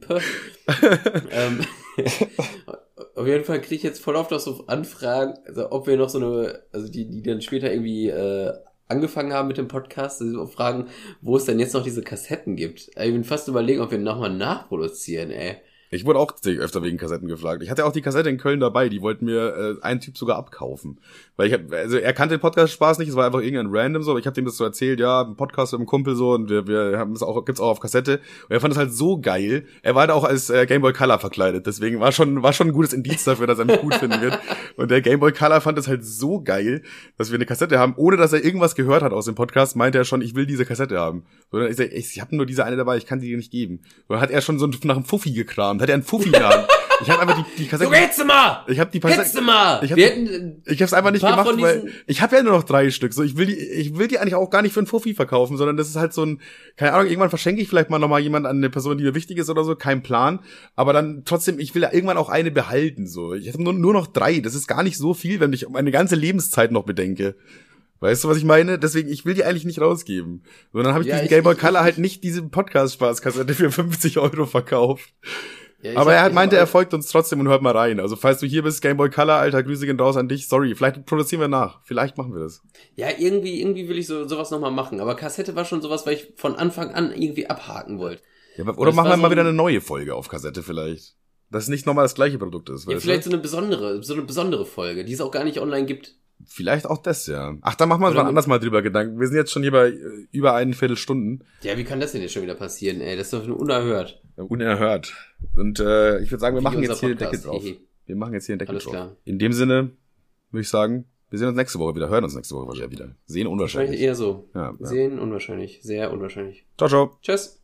Ähm, auf jeden Fall kriege ich jetzt voll oft auch so Anfragen, also ob wir noch so eine, also die, die dann später irgendwie äh, angefangen haben mit dem Podcast, also fragen, wo es denn jetzt noch diese Kassetten gibt. Ich bin fast überlegen, ob wir nochmal nachproduzieren, ey. Ich wurde auch öfter wegen Kassetten gefragt. Ich hatte auch die Kassette in Köln dabei, die wollten mir äh, ein Typ sogar abkaufen. Weil ich hab, also er kannte den Podcast Spaß nicht, es war einfach irgendein random so, aber ich habe dem das so erzählt, ja, ein Podcast mit einem Kumpel so und wir, wir haben es auch gibt's auch auf Kassette und er fand es halt so geil. Er war halt auch als äh, Game Boy Color verkleidet, deswegen war schon war schon ein gutes Indiz dafür, dass er mich gut finden wird. Und der Game Boy Color fand es halt so geil, dass wir eine Kassette haben, ohne dass er irgendwas gehört hat aus dem Podcast, meinte er schon, ich will diese Kassette haben. Dann ich, sag, ich, ich habe nur diese eine dabei, ich kann die dir nicht geben. Und dann hat er schon so nach einem Fuffi gekramt, hat er einen Fuffi Hand. Ich habe einfach die, die Kassette. So, jetzt mal! Ich habe die Jetzt mal! Ich hab wir die- hätten, ich hab's einfach nicht Ein gemacht, weil ich habe ja nur noch drei Stück. So, ich will die, ich will die eigentlich auch gar nicht für einen Fuffi verkaufen, sondern das ist halt so ein, keine Ahnung, irgendwann verschenke ich vielleicht mal nochmal jemand an eine Person, die mir wichtig ist oder so, kein Plan. Aber dann trotzdem, ich will ja irgendwann auch eine behalten. So, ich habe nur, nur noch drei. Das ist gar nicht so viel, wenn ich meine ganze Lebenszeit noch bedenke. Weißt du, was ich meine? Deswegen, ich will die eigentlich nicht rausgeben. Und dann habe ich Ja, diesen ich- Game Boy ich- Color halt nicht diese Podcast-Spaßkassette für 50 Euro verkauft. Ja, Aber er hat meinte, er folgt uns trotzdem und hört mal rein. Also falls du hier bist, Gameboy Color, alter, Grüße gehen raus an dich. Sorry, vielleicht produzieren wir nach. Vielleicht machen wir das. Ja, irgendwie, irgendwie will ich so, sowas nochmal machen. Aber Kassette war schon sowas, weil ich von Anfang an irgendwie abhaken wollte. Ja, oder machen wir mal so wieder ein- eine neue Folge auf Kassette vielleicht. Dass es nicht nochmal das gleiche Produkt ist. Ja, vielleicht du? so eine besondere, so eine besondere Folge, die es auch gar nicht online gibt. Vielleicht auch das, ja. Ach, da machen wir uns mal anders mal drüber Gedanken. Wir sind jetzt schon hier bei äh, über einen Viertelstunden. Ja, wie kann das denn jetzt schon wieder passieren, ey? Das ist doch nur unerhört. Unerhört. Und äh, ich würde sagen, wir Wie machen jetzt hier den Deckel Podcast. drauf. Wir machen jetzt hier den Deckel Alles drauf. klar. In dem Sinne würde ich sagen, wir sehen uns nächste Woche wieder. Hören uns nächste Woche wahrscheinlich wieder. Sehen Wahrscheinlich unwahrscheinlich. eher so. Ja, ja. Sehen unwahrscheinlich. Sehr unwahrscheinlich. Ciao, ciao. Tschüss.